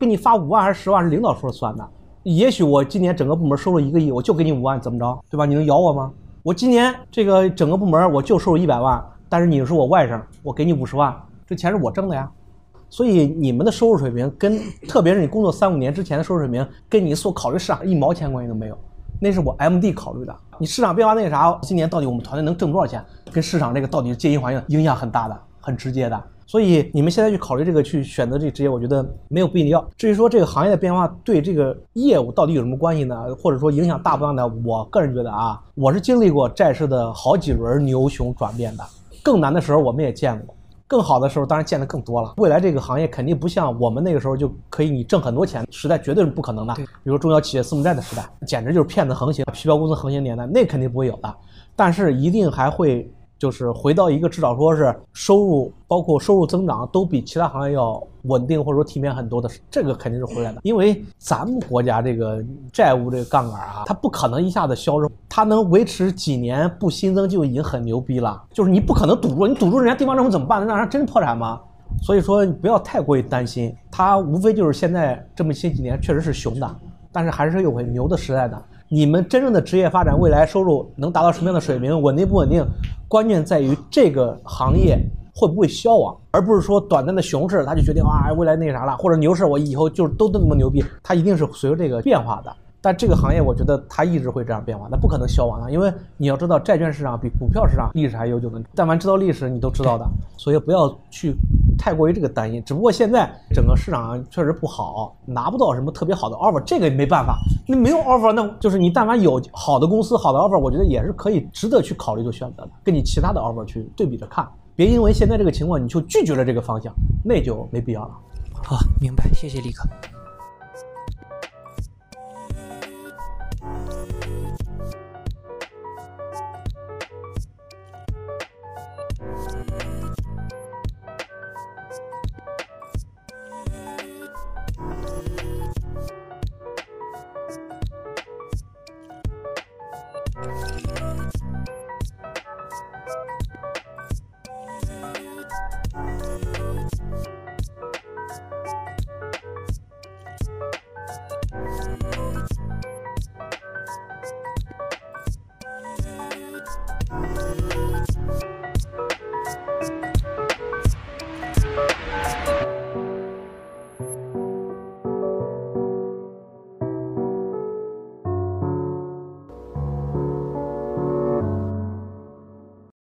给你发五万还是十万是领导说了算的，也许我今年整个部门收入一个亿，我就给你五万，怎么着，对吧？你能咬我吗？我今年这个整个部门我就收入一百万，但是你是我外甥，我给你五十万，这钱是我挣的呀。所以你们的收入水平跟，特别是你工作三五年之前的收入水平，跟你所考虑市场一毛钱关系都没有，那是我 MD 考虑的。你市场变化那个啥，今年到底我们团队能挣多少钱，跟市场这个到底借新还旧影响很大的，很直接的。所以你们现在去考虑这个，去选择这个职业，我觉得没有必要。至于说这个行业的变化对这个业务到底有什么关系呢？或者说影响大不大呢？我个人觉得啊，我是经历过债市的好几轮牛熊转变的，更难的时候我们也见过，更好的时候当然见得更多了。未来这个行业肯定不像我们那个时候就可以你挣很多钱时代，绝对是不可能的。比如说中小企业私募债的时代，简直就是骗子横行、皮包公司横行年代，那肯定不会有的。但是一定还会。就是回到一个至少说是收入，包括收入增长都比其他行业要稳定或者说体面很多的，这个肯定是回来的。因为咱们国家这个债务这个杠杆啊，它不可能一下子消融，它能维持几年不新增就已经很牛逼了。就是你不可能堵住，你堵住人家地方政府怎么办？让人真破产吗？所以说你不要太过于担心，它无非就是现在这么些几年确实是熊的，但是还是有很牛的时代的。你们真正的职业发展，未来收入能达到什么样的水平，稳定不稳定，关键在于这个行业会不会消亡，而不是说短暂的熊市他就决定啊未来那啥了，或者牛市我以后就都那么牛逼，它一定是随着这个变化的。但这个行业我觉得它一直会这样变化，那不可能消亡的，因为你要知道债券市场比股票市场历史还悠久呢。但凡知道历史，你都知道的，所以不要去太过于这个担心。只不过现在整个市场确实不好，拿不到什么特别好的 offer，这个也没办法。那没有 offer，那就是你但凡有好的公司、好的 offer，我觉得也是可以值得去考虑、做选择的，跟你其他的 offer 去对比着看。别因为现在这个情况你就拒绝了这个方向，那就没必要了。好，明白，谢谢李哥。